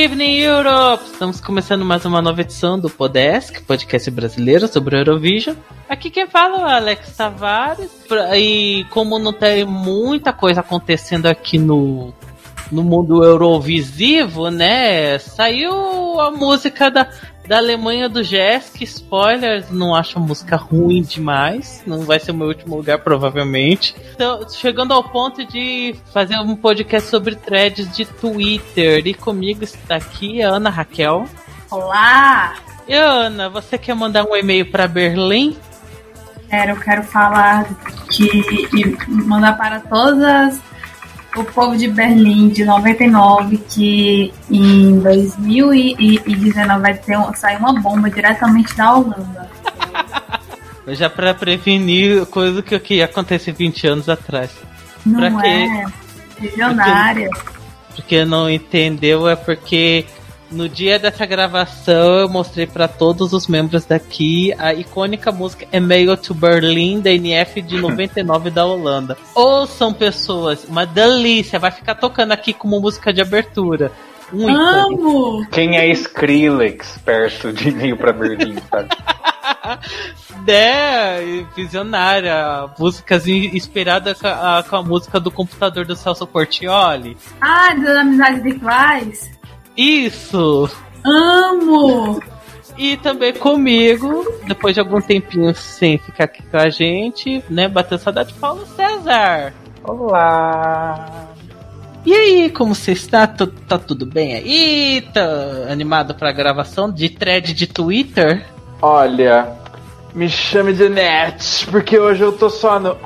Evening, Europe! Estamos começando mais uma nova edição do Podesk, podcast brasileiro sobre Eurovision. Aqui quem fala é o Alex Tavares. E como não tem muita coisa acontecendo aqui no, no mundo eurovisivo, né? Saiu a música da, da Alemanha do Jesk, spoilers, não acho a música ruim demais, não vai ser o meu último lugar provavelmente. Então, chegando ao ponto de fazer um podcast sobre threads de Twitter, e comigo está aqui a Ana Raquel. Olá! E Ana, você quer mandar um e-mail para Berlim? Quero, quero falar que mandar para todas o povo de Berlim de 99 que em 2019 vai ter um, sair uma bomba diretamente da Holanda. Já para prevenir coisa que, que ia acontecer 20 anos atrás. Não pra é? Visionária. Porque, porque não entendeu é porque no dia dessa gravação, eu mostrei para todos os membros daqui a icônica música Email to Berlin da NF de 99 da Holanda. Ouçam pessoas, uma delícia, vai ficar tocando aqui como música de abertura. Um Amo! Quem é Skrillex perto de Email para Berlim, sabe? é, visionária. Músicas inspiradas com a, com a música do computador do Celso Portioli. Ah, da Amizade de Clays. Isso! Amo! E também comigo, depois de algum tempinho sem ficar aqui com a gente, né? Bateu saudade, Paulo César. Olá! E aí, como você está? T tá tudo bem aí? Tá animado para a gravação de thread de Twitter? Olha, me chame de Net, porque hoje eu tô só no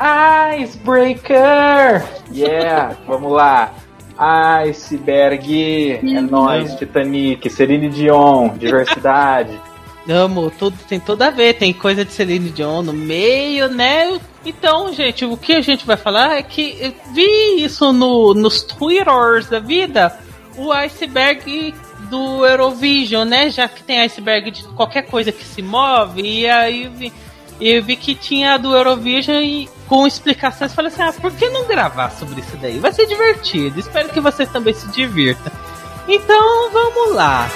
Icebreaker! Yeah, vamos lá! Iceberg, é nóis, Titanic, Celine Dion, diversidade. Amo, tudo tem tudo a ver, tem coisa de Celine Dion no meio, né? Então, gente, o que a gente vai falar é que eu vi isso no, nos Twitters da vida, o iceberg do Eurovision, né? Já que tem iceberg de qualquer coisa que se move, e aí eu vi, eu vi que tinha do Eurovision e com explicações. Falei assim: ah, por que não gravar sobre isso daí? Vai ser divertido. Espero que você também se divirta. Então vamos lá.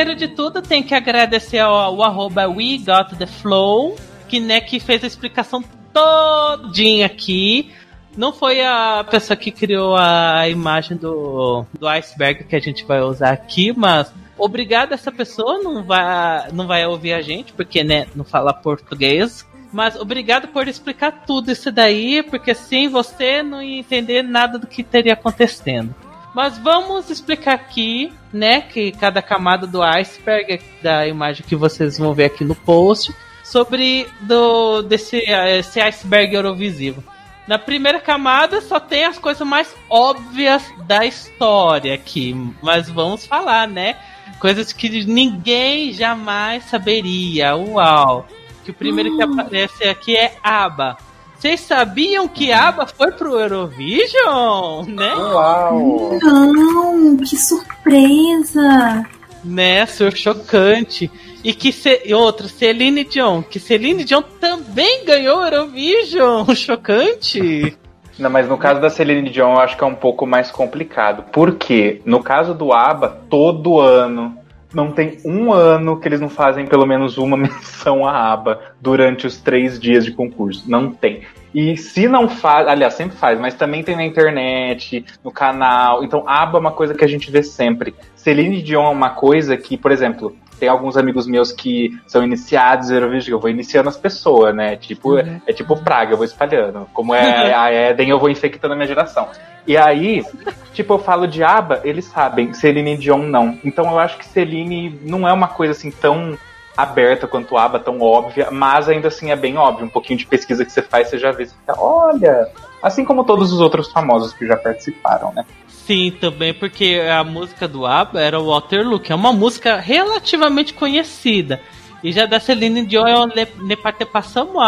Primeiro de tudo, tem que agradecer ao, ao arroba We Got The Flow, que, né, que fez a explicação todinha aqui. Não foi a pessoa que criou a imagem do, do iceberg que a gente vai usar aqui, mas obrigado essa pessoa, não vai, não vai ouvir a gente, porque né, não fala português. Mas obrigado por explicar tudo isso daí, porque sem você não ia entender nada do que teria acontecendo. Mas vamos explicar aqui, né, que cada camada do iceberg, da imagem que vocês vão ver aqui no post, sobre do desse esse iceberg eurovisivo. Na primeira camada só tem as coisas mais óbvias da história aqui, mas vamos falar, né? Coisas que ninguém jamais saberia. Uau! Que o primeiro que hum. aparece aqui é ABBA. Vocês sabiam que ABBA foi pro Eurovision? Né? Uau! Não, que surpresa! Né, sur chocante. E que ce... e outro, Celine Dion, que Celine Dion também ganhou Eurovision, chocante. Não, mas no caso da Celine Dion eu acho que é um pouco mais complicado. Porque no caso do ABBA, todo ano não tem um ano que eles não fazem pelo menos uma menção à aba durante os três dias de concurso. Não tem. E se não faz, aliás, sempre faz, mas também tem na internet, no canal. Então, aba é uma coisa que a gente vê sempre. Celine Dion é uma coisa que, por exemplo, tem alguns amigos meus que são iniciados em Eurovision, eu vou iniciando as pessoas, né? Tipo, uhum. é tipo praga, eu vou espalhando. Como é a Eden, eu vou infectando a minha geração. E aí, tipo, eu falo de aba, eles sabem, Celine Dion não. Então eu acho que Celine não é uma coisa assim tão aberta quanto aba, tão óbvia, mas ainda assim é bem óbvio. Um pouquinho de pesquisa que você faz, você já vê, você fica, olha, Assim como todos os outros famosos que já participaram, né? Sim, também, porque a música do ABBA era o Waterloo, que é uma música relativamente conhecida. E já da Celine Dion é o Ne Parte Passamos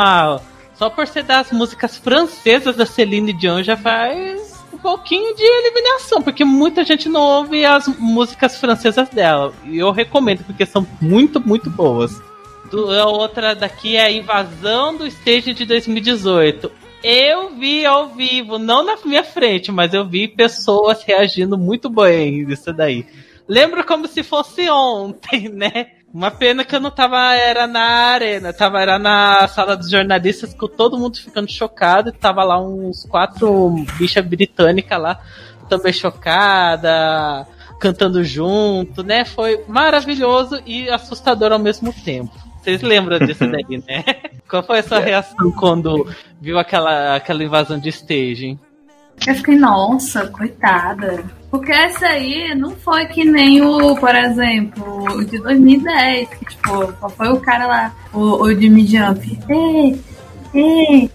Só por ser das músicas francesas da Celine Dion já faz pouquinho de eliminação, porque muita gente não ouve as músicas francesas dela. E eu recomendo, porque são muito, muito boas. A outra daqui é a Invasão do Stage de 2018. Eu vi ao vivo, não na minha frente, mas eu vi pessoas reagindo muito bem nisso daí. Lembro como se fosse ontem, né? Uma pena que eu não tava era na arena, tava era na sala dos jornalistas com todo mundo ficando chocado, e tava lá uns quatro bichas britânicas lá, também chocada, cantando junto, né? Foi maravilhoso e assustador ao mesmo tempo. Vocês lembram disso daí, né? Qual foi a sua reação quando viu aquela, aquela invasão de staging? Eu fiquei, nossa, coitada. Porque essa aí não foi que nem o, por exemplo, o de 2010, que tipo, foi o cara lá, o, o Jimmy Jump. Ei, ei.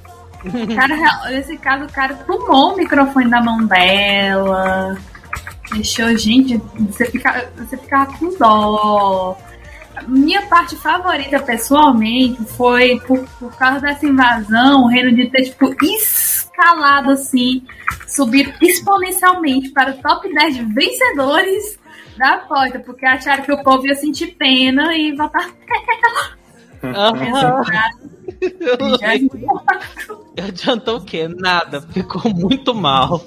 Cara, nesse caso, o cara tomou o microfone da mão dela. Deixou, gente, você fica, você ficava com dó minha parte favorita, pessoalmente, foi por, por causa dessa invasão, o reino de ter, tipo, escalado assim, subir exponencialmente para o top 10 de vencedores da porta, porque acharam que o povo ia sentir pena e votar Uhum. Adiantou o quê? Nada. Ficou muito mal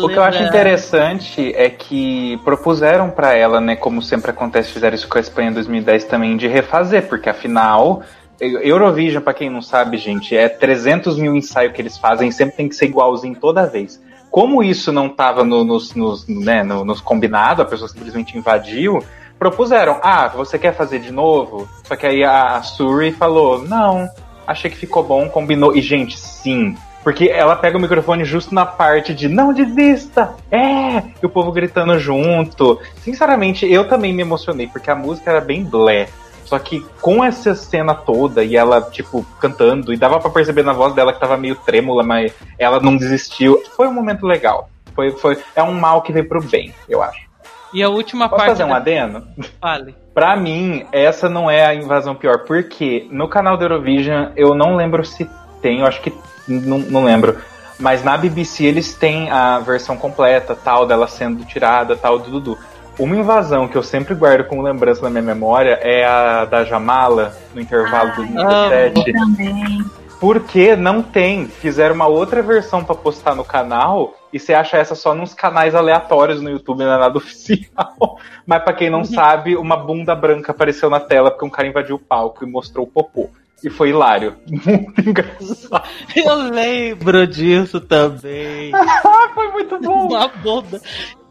o que eu acho interessante é que propuseram para ela, né, como sempre acontece, fizeram isso com a Espanha em 2010 também, de refazer, porque afinal, Eurovision, para quem não sabe, gente, é 300 mil ensaios que eles fazem, sempre tem que ser igualzinho toda vez. Como isso não estava no, nos, nos, né, no, nos combinados, a pessoa simplesmente invadiu, propuseram, ah, você quer fazer de novo? Só que aí a, a Suri falou, não, achei que ficou bom, combinou. E, gente, sim, porque ela pega o microfone justo na parte de não desista! É! E o povo gritando junto. Sinceramente, eu também me emocionei, porque a música era bem blé. Só que com essa cena toda e ela, tipo, cantando, e dava para perceber na voz dela que tava meio trêmula, mas ela não desistiu. Foi um momento legal. Foi, foi, é um mal que veio pro bem, eu acho. E a última Posso parte. fazer um da... adeno? Fale. Pra mim, essa não é a invasão pior, porque no canal da Eurovision eu não lembro se tem, eu acho que não, não lembro. Mas na BBC eles têm a versão completa, tal, dela sendo tirada, tal, do Dudu. Uma invasão que eu sempre guardo como lembrança na minha memória é a da Jamala, no intervalo do 2017. Porque não tem. Fizeram uma outra versão para postar no canal e você acha essa só nos canais aleatórios no YouTube, não é nada oficial. Mas para quem não uhum. sabe, uma bunda branca apareceu na tela porque um cara invadiu o palco e mostrou o popô. E foi hilário. Muito engraçado. Eu lembro disso também. foi muito bom. Uma bunda.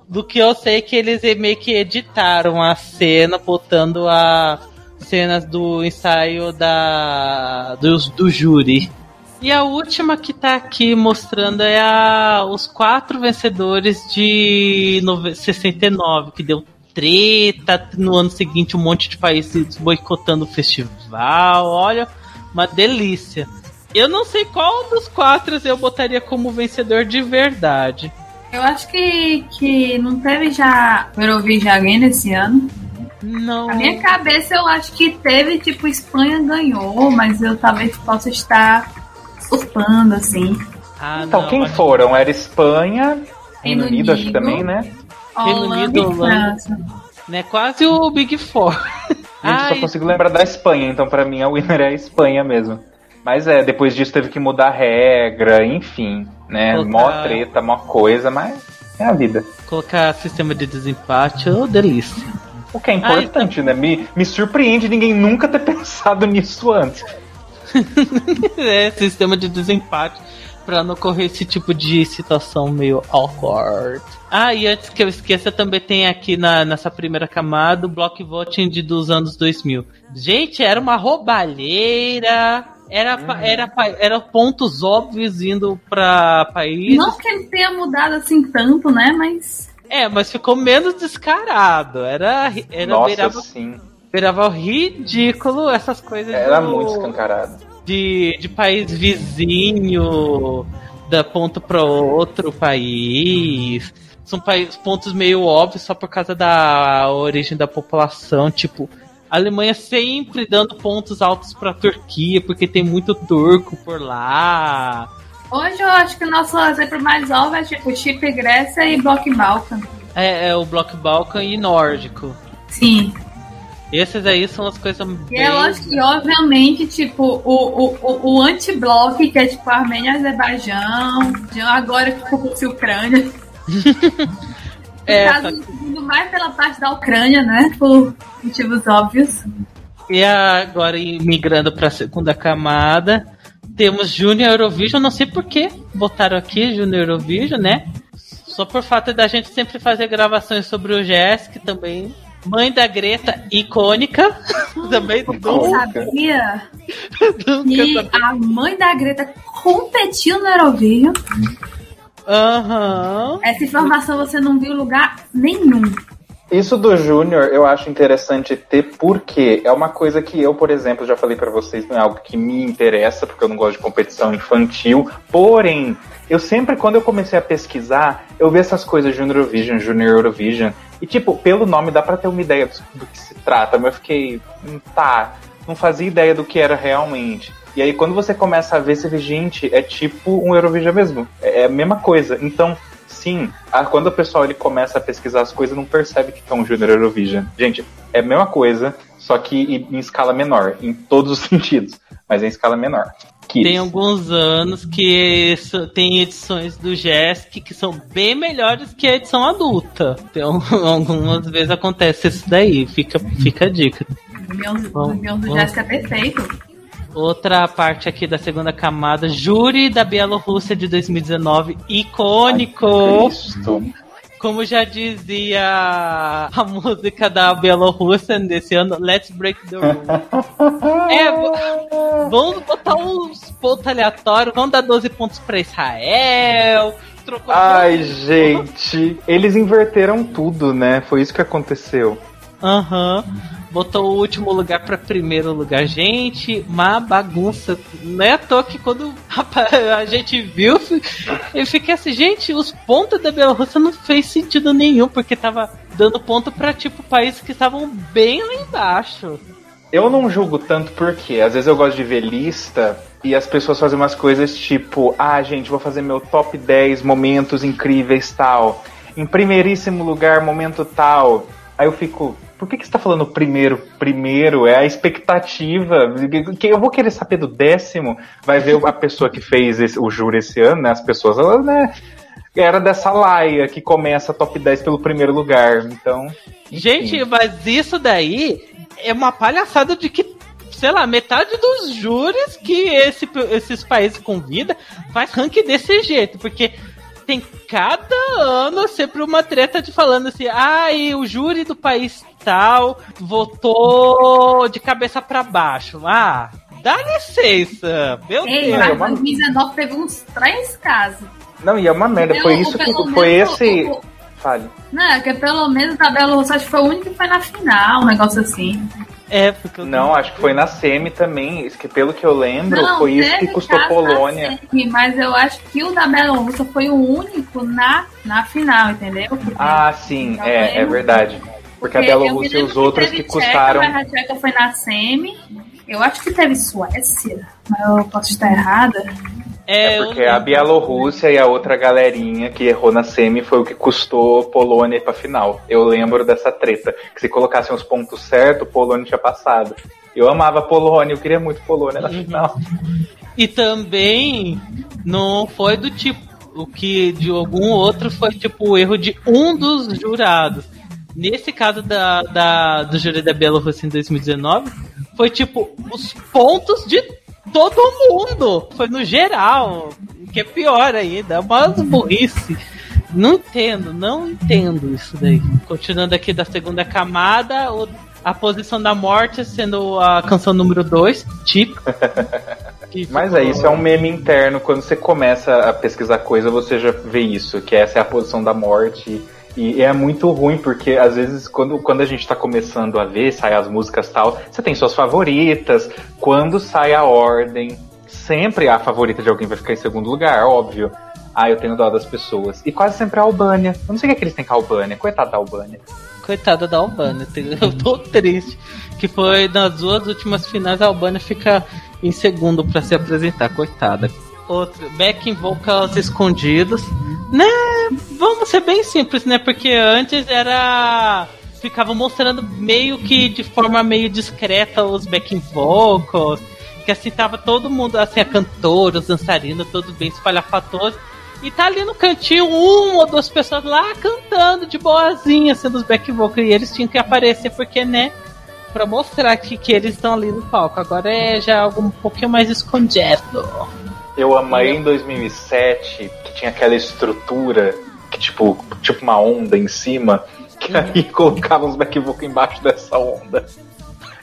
Do que eu sei que eles meio que editaram a cena, botando as cenas do ensaio da do, do júri. E a última que tá aqui mostrando é a, os quatro vencedores de 69, que deu treta, no ano seguinte um monte de países boicotando o festival. Olha, uma delícia. Eu não sei qual dos quatro eu botaria como vencedor de verdade. Eu acho que, que não teve já Eurovision alguém nesse ano. Não. Na minha cabeça eu acho que teve, tipo, Espanha ganhou, mas eu talvez possa estar surtando, assim. Ah, então, não, quem foram? Era Espanha, Reino, Unido, acho que também, né? Reino Unido, França. Né, quase o Big Four. Gente, só consigo lembrar da Espanha, então para mim a winner é a Espanha mesmo. Mas é, depois disso teve que mudar a regra, enfim, né? Colocar... Mó treta, mó coisa, mas é a vida. Colocar sistema de desempate, ô oh, delícia. O que é importante, né? Me, me surpreende ninguém nunca ter pensado nisso antes. é, sistema de desempate para não ocorrer esse tipo de situação meio awkward. Ah, e antes que eu esqueça, também tem aqui na, nessa primeira camada o block voting de, dos anos 2000. Gente, era uma roubalheira. Era, hum. era, era pontos óbvios indo para países. Não que ele tenha mudado assim tanto, né? Mas. É, mas ficou menos descarado. Era. era Nossa, beirava, sim. Beirava ridículo essas coisas. Era do... muito escancarado de, de país vizinho. dá ponto para outro país. São pontos meio óbvios só por causa da origem da população, tipo. A Alemanha sempre dando pontos altos para a Turquia, porque tem muito turco por lá. Hoje eu acho que o nosso exemplo mais óbvio é tipo Chipre, Grécia e Bloco Balkan. É, é o Bloco Balkan e Nórdico. Sim. Esses aí são as coisas e bem... eu acho que, obviamente, tipo, o, o, o, o anti-bloco, que é tipo Armênia e Azerbaijão, agora que ficou com a Ucrânia. é, caso, mais pela parte da Ucrânia, né? Por motivos óbvios. E agora, migrando para a segunda camada, temos Junior Eurovision. Não sei por que botaram aqui Junior Eurovision, né? Só por fato da gente sempre fazer gravações sobre o Jessic também Mãe da Greta, icônica. Também do. Sabia que a mãe da Greta competiu no Eurovision? Aham. Uhum. Essa informação você não viu em lugar nenhum. Isso do Júnior eu acho interessante ter porque é uma coisa que eu, por exemplo, já falei para vocês, não é algo que me interessa, porque eu não gosto de competição infantil. Porém, eu sempre, quando eu comecei a pesquisar, eu vi essas coisas Junior Eurovision, Junior Eurovision, e, tipo, pelo nome dá pra ter uma ideia do, do que se trata, mas eu fiquei, hum, tá, não fazia ideia do que era realmente. E aí, quando você começa a ver, você vê, gente, é tipo um Eurovision mesmo. É, é a mesma coisa. Então, sim, a, quando o pessoal ele começa a pesquisar as coisas, não percebe que é um Junior Eurovision. Gente, é a mesma coisa, só que em escala menor, em todos os sentidos, mas em escala menor. Tem alguns anos que tem edições do Jesk que são bem melhores que a edição adulta. Então, algumas vezes acontece isso daí. Fica, fica a dica. O meu, do Jesk é perfeito. Outra parte aqui da segunda camada, Júri da Bielorrússia de 2019, icônico. Ai, como já dizia a música da Bielorrússia desse ano, Let's Break the Rules. é, vamos botar uns pontos aleatórios, vamos dar 12 pontos para Israel. Ai, gente, eles inverteram tudo, né? Foi isso que aconteceu. Aham. Uhum botou o último lugar para primeiro lugar. Gente, uma bagunça. Não é à toa que quando a gente viu, eu fiquei assim, gente, os pontos da Bielorrússia não fez sentido nenhum, porque tava dando ponto para tipo países que estavam bem lá embaixo. Eu não julgo tanto porque às vezes eu gosto de ver lista e as pessoas fazem umas coisas tipo, ah, gente, vou fazer meu top 10 momentos incríveis tal. Em primeiríssimo lugar, momento tal. Aí eu fico, por que, que você tá falando primeiro? Primeiro é a expectativa. Que eu vou querer saber do décimo. Vai ver a pessoa que fez esse, o júri esse ano, né? As pessoas, elas, né? Era dessa laia que começa top 10 pelo primeiro lugar. Então. Gente, mas isso daí é uma palhaçada de que sei lá, metade dos júris que esse, esses países convida faz ranking desse jeito, porque tem cada ano sempre uma treta de falando assim, ah, e o júri do país tal votou de cabeça para baixo. Ah, dá licença, meu Ei, Deus. Mas 2019 teve uns três casos. Não, e é uma merda, foi isso que foi esse. O, Fale. Não, é que pelo menos o Tabela Rosso acho que foi o único que foi na final, um negócio assim. É, porque Não, acho que foi na semi também. Que pelo que eu lembro, não, foi isso que custou Polônia. Semi, mas eu acho que o da Bielorrússia foi o único na, na final, entendeu? Porque ah, sim, é, é verdade. Porque, porque a Bielorrússia e os outros que, que custaram. Tcheca, mas a Tcheca foi na semi. Eu acho que teve Suécia, mas eu posso estar errada. É, é porque a Bielorrússia e a outra galerinha que errou na semi foi o que custou Polônia ir pra final. Eu lembro dessa treta. Que se colocassem os pontos certos, Polônia tinha passado. Eu amava Polônia, eu queria muito Polônia na final. E também não foi do tipo o que de algum outro foi tipo o erro de um dos jurados. Nesse caso da, da, do júri da Bielorrússia em 2019, foi tipo os pontos de todo mundo. Foi no geral. Que é pior ainda. É uma burrice. Não entendo, não entendo isso daí. Continuando aqui da segunda camada, o, a posição da morte sendo a canção número 2, tipo. Mas é isso, é um meme interno. Quando você começa a pesquisar coisa, você já vê isso, que essa é a posição da morte. E é muito ruim, porque às vezes, quando, quando a gente tá começando a ver, sai as músicas tal, você tem suas favoritas, quando sai a ordem, Sempre a favorita de alguém vai ficar em segundo lugar, óbvio. Ah, eu tenho dó das pessoas. E quase sempre a Albânia. Eu não sei o que, é que eles têm com a Albânia. Coitada da Albânia. Coitada da Albânia. Eu tô triste. Que foi nas duas últimas finais a Albânia fica em segundo para se apresentar. Coitada. Outro, backing vocals escondidos. Né? Vamos ser bem simples, né? Porque antes era ficava mostrando meio que de forma meio discreta os backing vocals, que assim tava todo mundo, assim, a cantora, os dançarinos, todos bem espalhafatosos. E tá ali no cantinho uma ou duas pessoas lá cantando de boazinha, sendo os back vocals. E eles tinham que aparecer porque, né? Pra mostrar que, que eles estão ali no palco. Agora é já algo um pouquinho mais escondido. Eu amei em 2007 que tinha aquela estrutura que tipo, tipo uma onda em cima que aí colocava uns back vocal embaixo dessa onda.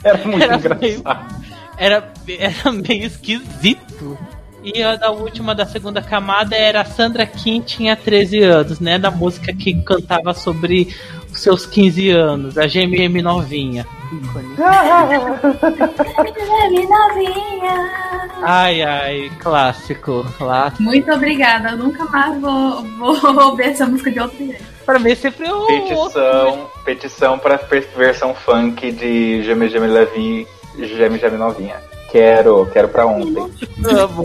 Era muito era engraçado. Meio, era, era meio esquisito. E a da última, da segunda camada, era a Sandra Kim, tinha 13 anos, né? Da música que cantava sobre os seus 15 anos, a GMM novinha. Novinha. Ai, ai, clássico, clássico. Muito obrigada, eu nunca mais vou, vou ouvir essa música de outro jeito. Pra mim sempre o. Petição, petição pra versão funk de Geme Geme Levi, Geme Geme Novinha. Quero, quero pra ontem. Amo.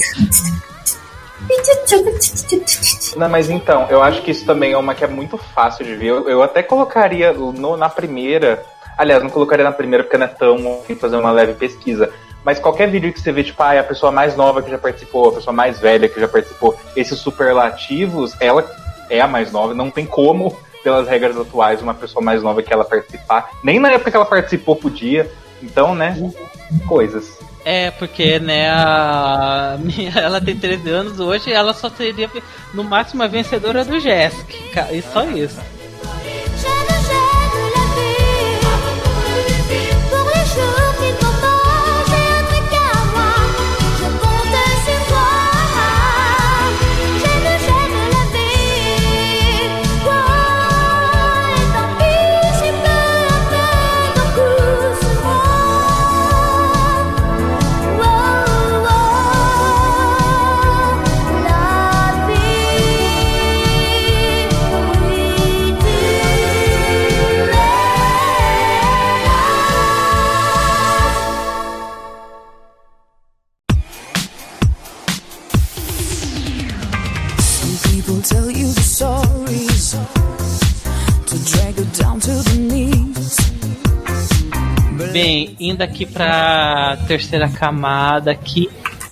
Não, mas então, eu acho que isso também é uma que é muito fácil de ver. Eu, eu até colocaria no, na primeira. Aliás, não colocaria na primeira porque não é tão fazer uma leve pesquisa. Mas qualquer vídeo que você vê, tipo, ah, é a pessoa mais nova que já participou, a pessoa mais velha que já participou, esses superlativos, ela é a mais nova, não tem como, pelas regras atuais, uma pessoa mais nova que ela participar. Nem na época que ela participou podia. Então, né? Coisas. É, porque, né, a... ela tem 13 anos hoje ela só seria, no máximo, a vencedora do Jesk. E só isso. Indo aqui para terceira camada aqui,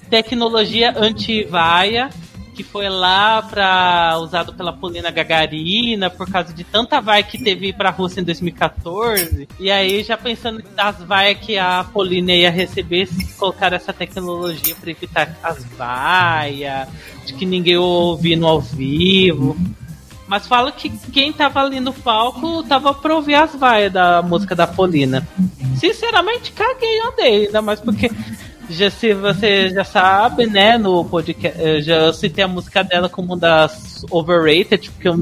tecnologia anti-vaia, que foi lá para usado pela Polina Gagarina por causa de tanta vaia que teve para a Rússia em 2014. E aí já pensando das vaias que a Polina ia receber, colocar essa tecnologia para evitar as vaias, de que ninguém ouvindo ao vivo. Mas fala que quem tava ali no palco tava pra ouvir as vaias da música da Polina. Sinceramente, caguei andei, ainda mais porque já se você já sabe, né, no podcast, eu já citei a música dela como das overrated, porque eu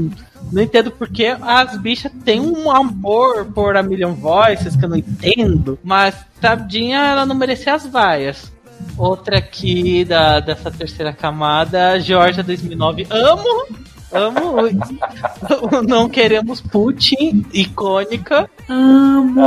não entendo porque as bichas têm um amor por a Million Voices que eu não entendo, mas tadinha ela não merecia as vaias. Outra aqui da, dessa terceira camada, Georgia 2009, amo, Amo. Não queremos Putin, icônica. Amo.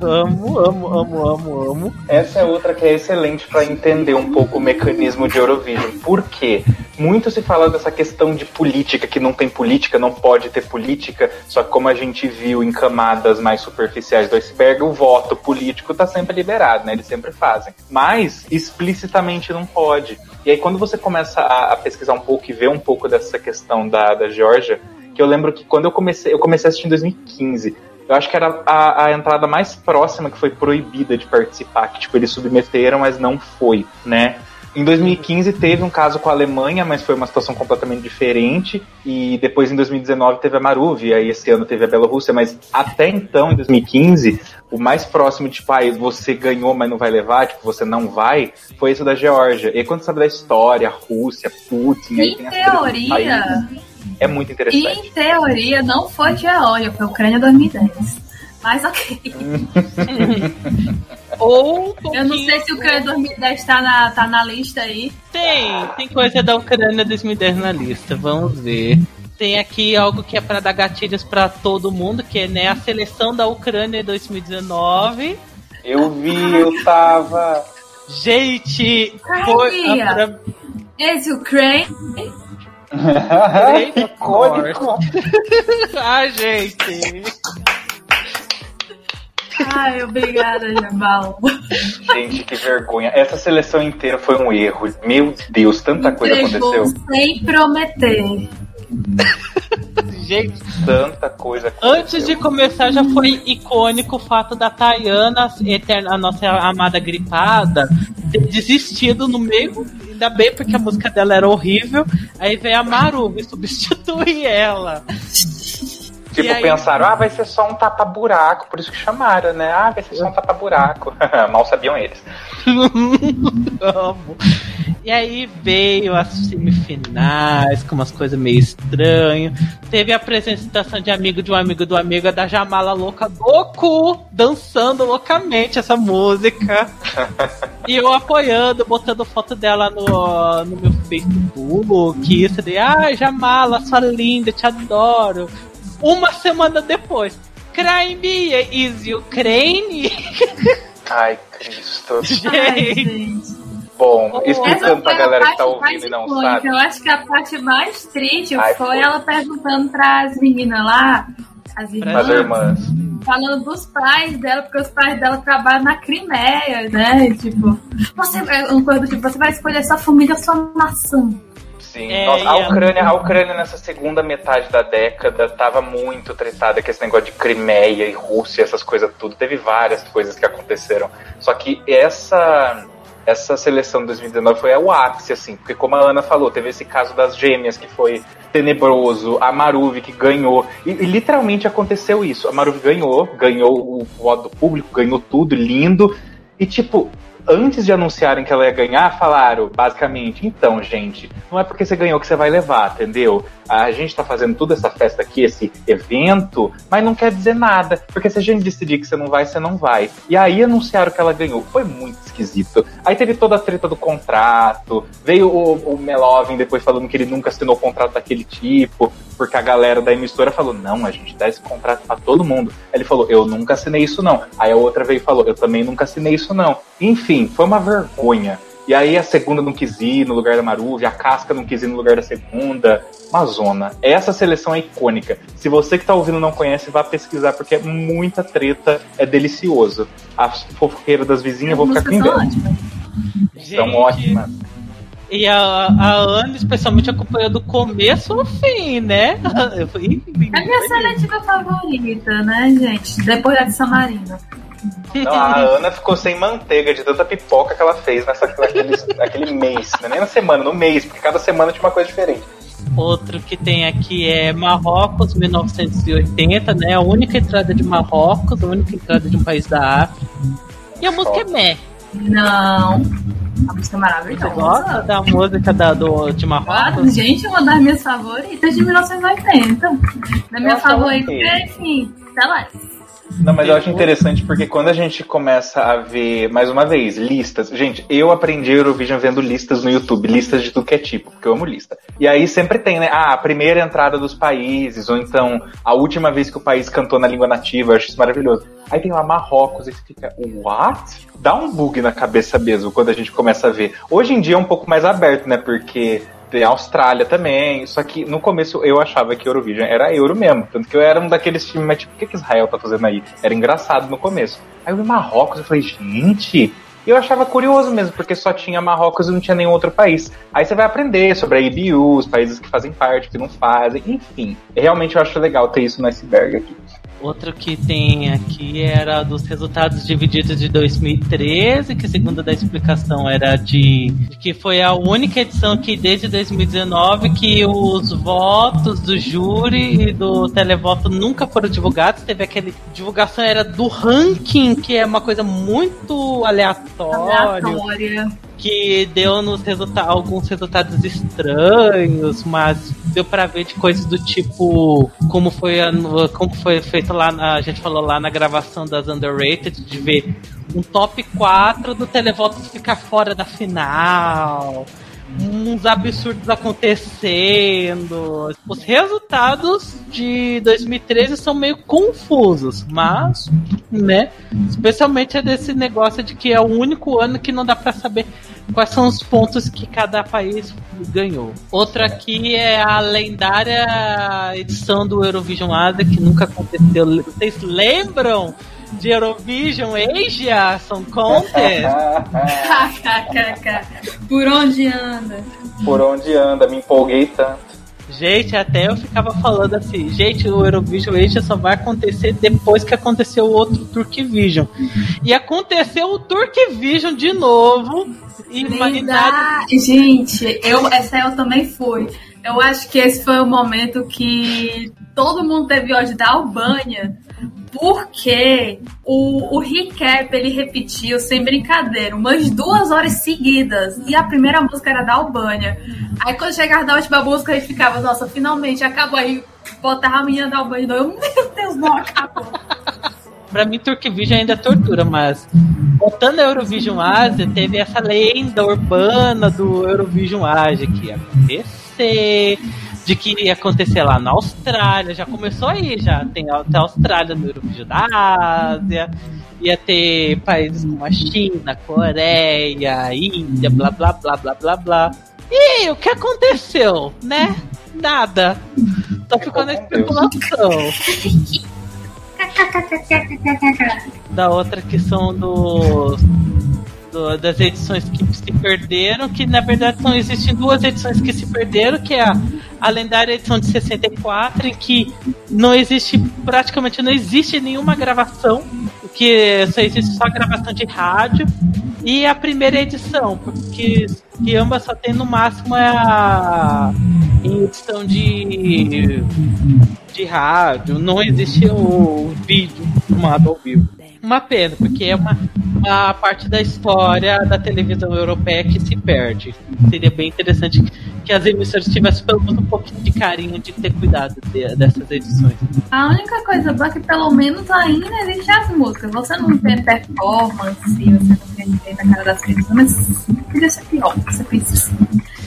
amo, amo, amo, amo, amo. Essa é outra que é excelente para entender um pouco o mecanismo de Eurovision. Por quê? Muito se fala dessa questão de política, que não tem política, não pode ter política, só que como a gente viu em camadas mais superficiais do iceberg, o voto político está sempre liberado, né? Eles sempre fazem. Mas explicitamente não pode. E aí, quando você começa a, a, pesquisar um pouco e ver um pouco dessa questão da, da Georgia, que eu lembro que quando eu comecei, eu comecei a assistir em 2015. Eu acho que era a, a entrada mais próxima que foi proibida de participar, que tipo, eles submeteram, mas não foi, né? Em 2015 teve um caso com a Alemanha, mas foi uma situação completamente diferente. E depois em 2019 teve a Maruv, e aí esse ano teve a Bielorrússia. Mas até então, em 2015, o mais próximo de tipo, ah, você ganhou, mas não vai levar, tipo, você não vai, foi isso da Geórgia. E aí, quando você sabe da história, Rússia, Putin, em teoria. é muito interessante. Em teoria, não foi Geórgia, foi Ucrânia 2010. Mas ok. Ou um Eu não sei se o Ucrânia 2010 tá na, tá na lista aí. Tem, tem coisa da Ucrânia 2010 na lista, vamos ver. Tem aqui algo que é para dar gatilhos para todo mundo, que é né, a seleção da Ucrânia 2019. Eu vi, eu tava. Gente, foi a pra- Esse Ukraine. Icônico. Ai, gente. Ai, obrigada, Jabal. Gente, que vergonha. Essa seleção inteira foi um erro. Meu Deus, tanta coisa aconteceu. sem prometer. Gente, Tanta coisa aconteceu. antes de começar já foi icônico o fato da Tayana, a nossa amada gripada, ter desistido no meio. Ainda bem porque a música dela era horrível. Aí veio a Maru e substituir ela. Tipo, aí? pensaram, ah, vai ser só um tapa-buraco, por isso que chamaram, né? Ah, vai ser só um tapa-buraco. Mal sabiam eles. Amo. E aí veio as semifinais, com umas coisas meio estranhas. Teve a apresentação de amigo de um amigo do amigo da Jamala louca do cu, dançando loucamente essa música. e eu apoiando, botando foto dela no, no meu Facebook. Isso de, ai, Jamala, sua linda, te adoro. Uma semana depois, Crimea is Ukraine? Ai, Cristo. Ai, gente. Bom, explicando pra galera que tá ouvindo e não icônica. sabe. Eu acho que a parte mais triste Ai, foi, foi. ela perguntando pras meninas lá, as irmãs, As irmãs. falando dos pais dela, porque os pais dela trabalham na Crimeia, né? Tipo, você, é uma coisa do tipo, você vai escolher sua família ou sua nação. Sim. É, Nossa, a a- Ucrânia, a Ucrânia nessa segunda metade da década tava muito tretada com esse negócio de Crimeia e Rússia, essas coisas tudo. Teve várias coisas que aconteceram. Só que essa essa seleção de 2019 foi o ápice, assim, porque como a Ana falou, teve esse caso das gêmeas que foi tenebroso, a Maruvi que ganhou, e, e literalmente aconteceu isso. A Maruvi ganhou, ganhou o voto do público, ganhou tudo, lindo, e tipo, antes de anunciarem que ela ia ganhar, falaram basicamente: então, gente, não é porque você ganhou que você vai levar, entendeu? A gente tá fazendo toda essa festa aqui, esse evento, mas não quer dizer nada, porque se a gente decidir que você não vai, você não vai. E aí anunciaram que ela ganhou. Foi muito esquisito. Aí teve toda a treta do contrato, veio o, o Melovin depois falando que ele nunca assinou contrato daquele tipo, porque a galera da emissora falou: não, a gente dá esse contrato pra todo mundo. Aí ele falou: eu nunca assinei isso não. Aí a outra veio e falou: eu também nunca assinei isso não. Enfim, foi uma vergonha. E aí a segunda não quis ir no lugar da Maruvi, a Casca não quis ir no lugar da segunda. Uma zona. Essa seleção é icônica. Se você que tá ouvindo não conhece, vá pesquisar, porque é muita treta, é delicioso. A fofoqueira das vizinhas, eu vou ficar com são inveja. ótimas. São ótimas. E a, a Ana, especialmente, acompanhou do começo ao fim, né? É a minha seletiva favorita, né, gente? Depois da de Samarina. Não, a Ana ficou sem manteiga de tanta pipoca que ela fez nessa, naquele, naquele mês. Não é nem na semana, no mês, porque cada semana tinha uma coisa diferente. Outro que tem aqui é Marrocos, 1980, né? A única entrada de Marrocos, a única entrada de um país da África. E a música é Meh. Não. A música é Você maravilhosa. gosta da música da, do, de Ah, Marrocos? gente, uma das minhas favoritas de 1980. Da minha Nossa, favorita, é, enfim, Celeste. Não, mas eu acho interessante porque quando a gente começa a ver, mais uma vez, listas. Gente, eu aprendi Eurovision vendo listas no YouTube, listas de tudo que é tipo, porque eu amo lista. E aí sempre tem, né? Ah, a primeira entrada dos países, ou então a última vez que o país cantou na língua nativa, eu acho isso maravilhoso. Aí tem lá Marrocos, e você fica, what? Dá um bug na cabeça mesmo quando a gente começa a ver. Hoje em dia é um pouco mais aberto, né? Porque tem Austrália também. Só que no começo eu achava que Eurovision era euro mesmo. Tanto que eu era um daqueles filmes, mas tipo, o que, que Israel tá fazendo aí? Era engraçado no começo. Aí eu vi Marrocos, eu falei, gente. E eu achava curioso mesmo, porque só tinha Marrocos e não tinha nenhum outro país. Aí você vai aprender sobre a IBU, os países que fazem parte, que não fazem, enfim. Realmente eu acho legal ter isso no iceberg aqui. Outro que tem aqui era dos resultados divididos de 2013, que segundo da explicação era de, de que foi a única edição que desde 2019 que os votos do júri e do televoto nunca foram divulgados. Teve aquele divulgação era do ranking, que é uma coisa muito aleatória aleatório. Que deu nos resulta alguns resultados estranhos, mas deu para ver de coisas do tipo como foi, a, como foi feito lá, na, a gente falou lá na gravação das Underrated, de ver um top 4 do televoto ficar fora da final uns absurdos acontecendo. Os resultados de 2013 são meio confusos, mas, né? Especialmente é desse negócio de que é o único ano que não dá para saber quais são os pontos que cada país ganhou. Outra aqui é a lendária edição do Eurovision Asia que nunca aconteceu. Vocês lembram? De Eurovision Asia Song Contest. Por onde anda? Por onde anda, me empolguei tanto. Gente, até eu ficava falando assim, gente, o Eurovision Asia só vai acontecer depois que aconteceu o outro Turkvision. E aconteceu o Turkvision de novo. E nada... Gente, eu, essa eu também fui. Eu acho que esse foi o momento que todo mundo teve ódio da Albânia porque o, o recap ele repetiu, sem brincadeira, umas duas horas seguidas. E a primeira música era da Albânia. Aí quando chegava da última música, gente ficava, nossa, finalmente acabou. Aí botava a menina da Albânia. Eu, meu Deus, não acabou. pra mim, Turkvision ainda é tortura, mas voltando a Eurovision Asia, teve essa lenda urbana do Eurovision Asia que ia acontecer de que iria acontecer lá na Austrália. Já começou aí, já. Tem até a Austrália no Eurovídeo da Ásia. Ia ter países como a China, Coreia, Índia, blá blá blá blá blá blá. E o que aconteceu, né? Nada. Só ficou na especulação. da outra que são dos do, das edições que se perderam, que na verdade são, existem duas edições que se perderam, que é a, a lendária edição de 64, em que não existe, praticamente não existe nenhuma gravação, que só existe só gravação de rádio, e a primeira edição, porque que ambas só tem no máximo é a edição de, de rádio, não existe o vídeo filmado ao vivo. Uma pena, porque é uma, uma parte da história da televisão europeia que se perde. Seria bem interessante que as emissoras tivessem pelo menos um pouquinho de carinho de ter cuidado de, dessas edições. A única coisa boa é que pelo menos ainda existe as músicas. Você não tem performance, você não tem ninguém na cara das pessoas, mas podia ser pior, você pensa assim.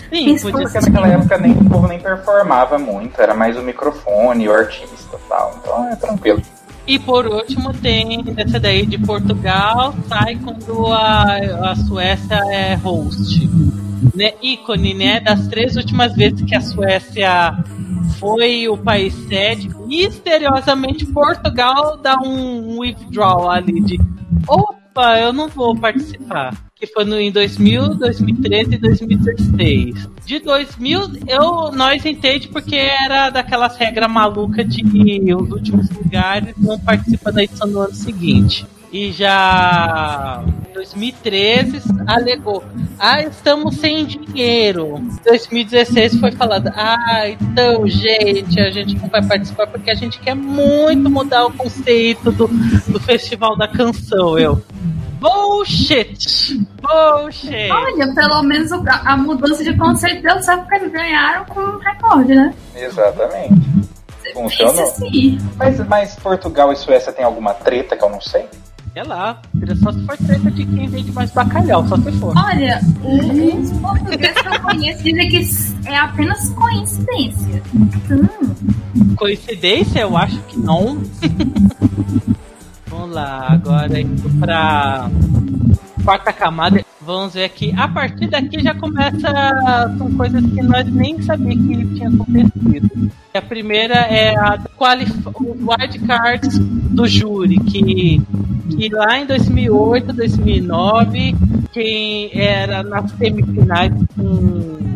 Sim, podia ser. naquela época nem, o povo nem performava muito, era mais o microfone, o artista e tal. Então é tranquilo. E por último tem essa daí de Portugal, sai quando a, a Suécia é host. Né, ícone, né? Das três últimas vezes que a Suécia foi o país sede, misteriosamente Portugal dá um withdrawal ali de opa, eu não vou participar que foi no, em 2000, 2013 e 2016. De 2000, eu, nós entende porque era daquelas regras malucas de os últimos lugares não participam da edição do ano seguinte. E já em 2013 alegou: Ah, estamos sem dinheiro. 2016 foi falado: Ah, então, gente, a gente não vai participar porque a gente quer muito mudar o conceito do, do Festival da Canção. Eu, Bullshit! Bullshit! Olha, pelo menos a mudança de conceito deu certo porque eles ganharam com um recorde, né? Exatamente. Funcionou. Assim. Mas, mas Portugal e Suécia tem alguma treta que eu não sei? É lá, só se for treta de quem vende mais bacalhau, só se for. Olha, os portugueses que eu conheço dizem que é apenas coincidência. Hum. Coincidência? Eu acho que não. Vamos lá, agora indo pra quarta camada. Vamos ver aqui. A partir daqui já começa. São coisas que nós nem sabíamos que tinha acontecido. A primeira é a wild cards do júri, que, que lá em 2008, 2009, quem era nas semifinais com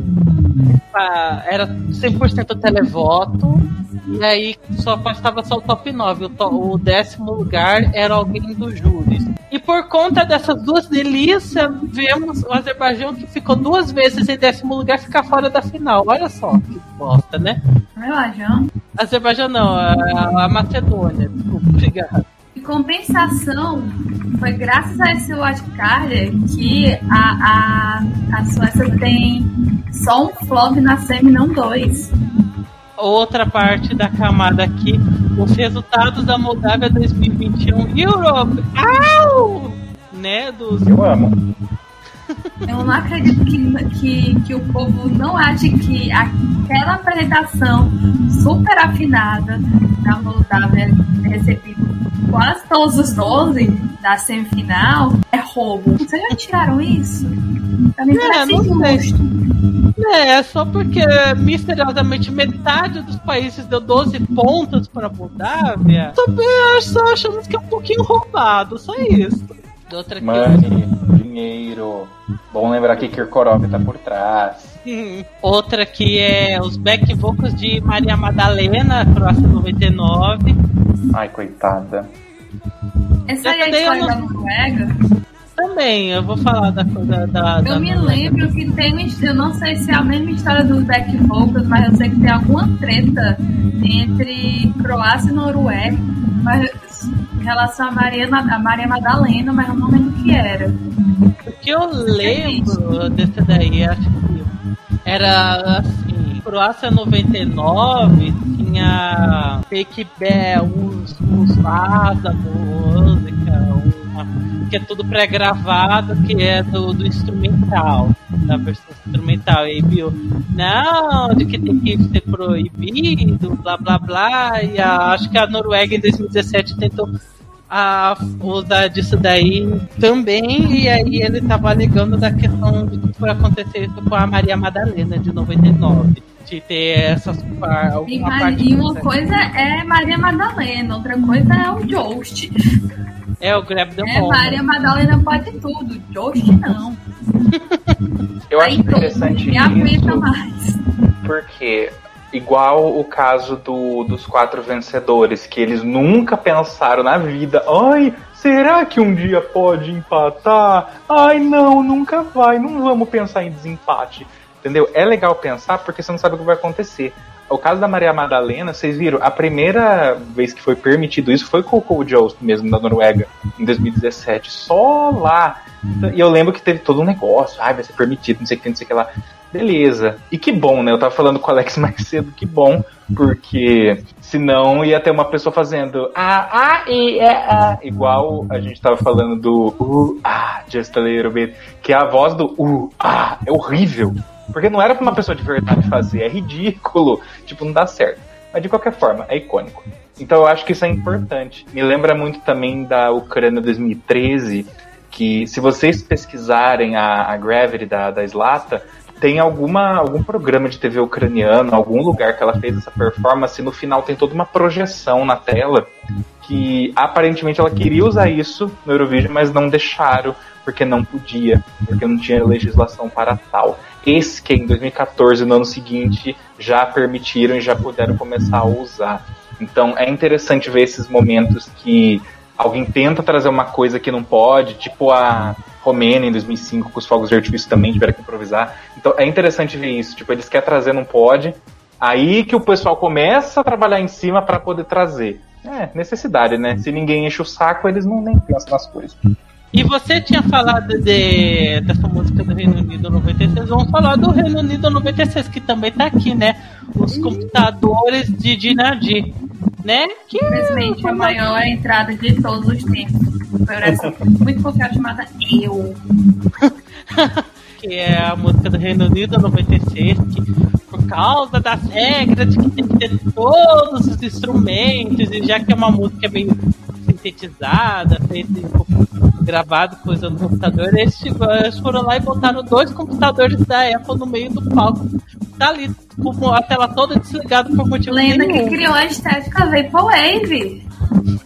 era 100% televoto e aí só estava só o top 9. O, to, o, décimo lugar era alguém do júri. E por conta dessas duas delícias, vemos o Azerbaijão que ficou duas vezes em décimo lugar ficar fora da final. Olha só que bosta, né? Azerbaijão? Azerbaijão não, a, a Macedônia. Desculpa, obrigado. Em compensação, foi graças a esse wildcard que a, a, a Suécia tem só um flop na semi, não dois. Outra parte da camada aqui, os resultados da Moldávia 2021 Europe. Au! Né, dos... Eu amo. Eu não acredito que, que, que o povo não ache que aquela apresentação super afinada da Moldávia recebido quase todos os 12 da semifinal é roubo. Vocês já tiraram isso? Também É, parece não sei. injusto. É, só porque misteriosamente metade dos países deu 12 pontos para a Moldávia. Também só achamos que é um pouquinho roubado, só isso. Outra aqui. Dinheiro. Bom lembrar que Kirkorov tá por trás. Outra que é os back vocals de Maria Madalena, Croácia 99. Ai, coitada. Essa aí é a história da não- Noruega. Também, eu vou falar da coisa da. da Eu me Noruega. lembro que tem eu não sei se é a mesma história dos back vocals, mas eu sei que tem alguma treta entre Croácia e Noruega, mas em relação a Maria, a Maria Madalena, mas não lembro o que era. O que eu lembro desse daí, acho que era assim, Croácia 99 tinha fake bell, uns, uns vaz da música, uma, que é tudo pré-gravado, que é do, do instrumental, da versão instrumental. E aí viu, não, de que tem que ser proibido, blá blá blá. E a- acho que a Noruega em 2017 tentou a usar disso daí também, e aí ele tava alegando da questão de que foi acontecer isso com a Maria Madalena de 99. De ter essas par, E, e uma coisa é Maria Madalena, outra coisa é o Jost. É o Grab the É, Moment. Maria Madalena pode tudo, Jost não. Eu acho Aí pronto, interessante me aguenta isso, mais. porque igual o caso do, dos quatro vencedores, que eles nunca pensaram na vida, ai, será que um dia pode empatar? Ai, não, nunca vai, não vamos pensar em desempate. Entendeu? É legal pensar porque você não sabe o que vai acontecer. O caso da Maria Madalena, vocês viram, a primeira vez que foi permitido isso foi com o Cole Jones mesmo, da Noruega, em 2017. Só lá. E eu lembro que teve todo um negócio, ai, vai ser permitido, não sei o que, não sei o que lá. Beleza. E que bom, né? Eu tava falando com o Alex mais cedo, que bom, porque senão ia ter uma pessoa fazendo ah, ah, e, é, ah, igual a gente tava falando do uh, ah, just a little bit, que a voz do uh, ah, é horrível. Porque não era pra uma pessoa de verdade fazer, é ridículo. Tipo, não dá certo. Mas de qualquer forma, é icônico. Então eu acho que isso é importante. Me lembra muito também da Ucrânia 2013, que se vocês pesquisarem a, a Gravity da, da Slata, tem alguma, algum programa de TV ucraniano, algum lugar que ela fez essa performance, e no final tem toda uma projeção na tela que aparentemente ela queria usar isso no Eurovision, mas não deixaram, porque não podia, porque não tinha legislação para tal. Esse que em 2014, no ano seguinte, já permitiram e já puderam começar a usar. Então é interessante ver esses momentos que alguém tenta trazer uma coisa que não pode, tipo a Romênia em 2005 com os fogos de artifício também tiveram que improvisar. Então é interessante ver isso, tipo, eles querem trazer, não pode. Aí que o pessoal começa a trabalhar em cima para poder trazer. É, necessidade, né? Se ninguém enche o saco, eles não nem pensam nas coisas. E você tinha falado de, dessa música do Reino Unido 96, vamos falar do Reino Unido 96, que também tá aqui, né? Os computadores de Dinardi, né? Que Infelizmente, a maior entrada de todos os tempos. Muito confiável chamada Eu. que é a música do Reino Unido 96, que por causa das regras de que tem que ter todos os instrumentos, e já que é uma música meio sintetizada, feita compu- gravado coisa no computador, eles, tipo, eles foram lá e botaram dois computadores da Apple no meio do palco. Tá ali, com a tela toda desligada por motivo Lenda que nenhum. criou a estética Vaporwave.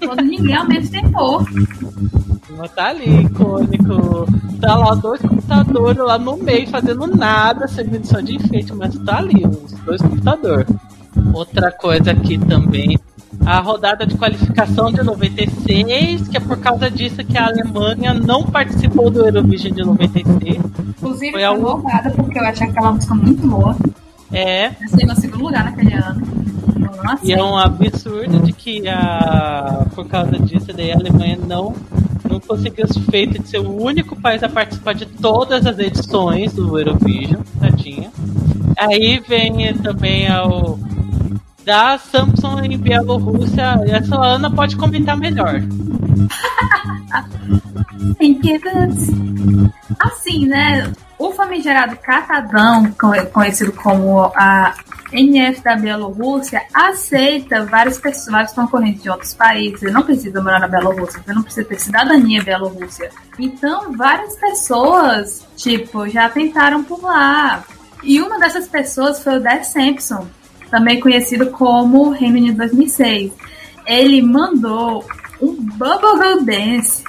Quando ninguém ao tentou. Mas tá ali, icônico. Tá lá dois computadores lá no meio, fazendo nada, servindo só de enfeite, mas tá ali, os dois computadores. Outra coisa aqui também, a rodada de qualificação de 96, que é por causa disso que a Alemanha não participou do Eurovision de 96. Inclusive, Foi foi a- roubada porque eu achei aquela música muito boa. É, Eu sei no segundo lugar naquele ano. assim? E é um absurdo de que a, por causa disso daí a Alemanha não, não conseguiu o feito de ser o único país a participar de todas as edições do Eurovision, tadinha. Aí vem também ao da Samsung em Bielorrússia. Essa Ana pode comentar melhor. Assim, né? O famigerado Catadão, conhecido como a NF da Bielorrússia, aceita pessoas, vários concorrentes de outros países. Ele não precisa morar na Bielorrússia, ele não precisa ter cidadania Bielorrússia. Então, várias pessoas, tipo, já tentaram por lá. E uma dessas pessoas foi o Dave Sampson, também conhecido como Remini 2006. Ele mandou um Bubblegum Dance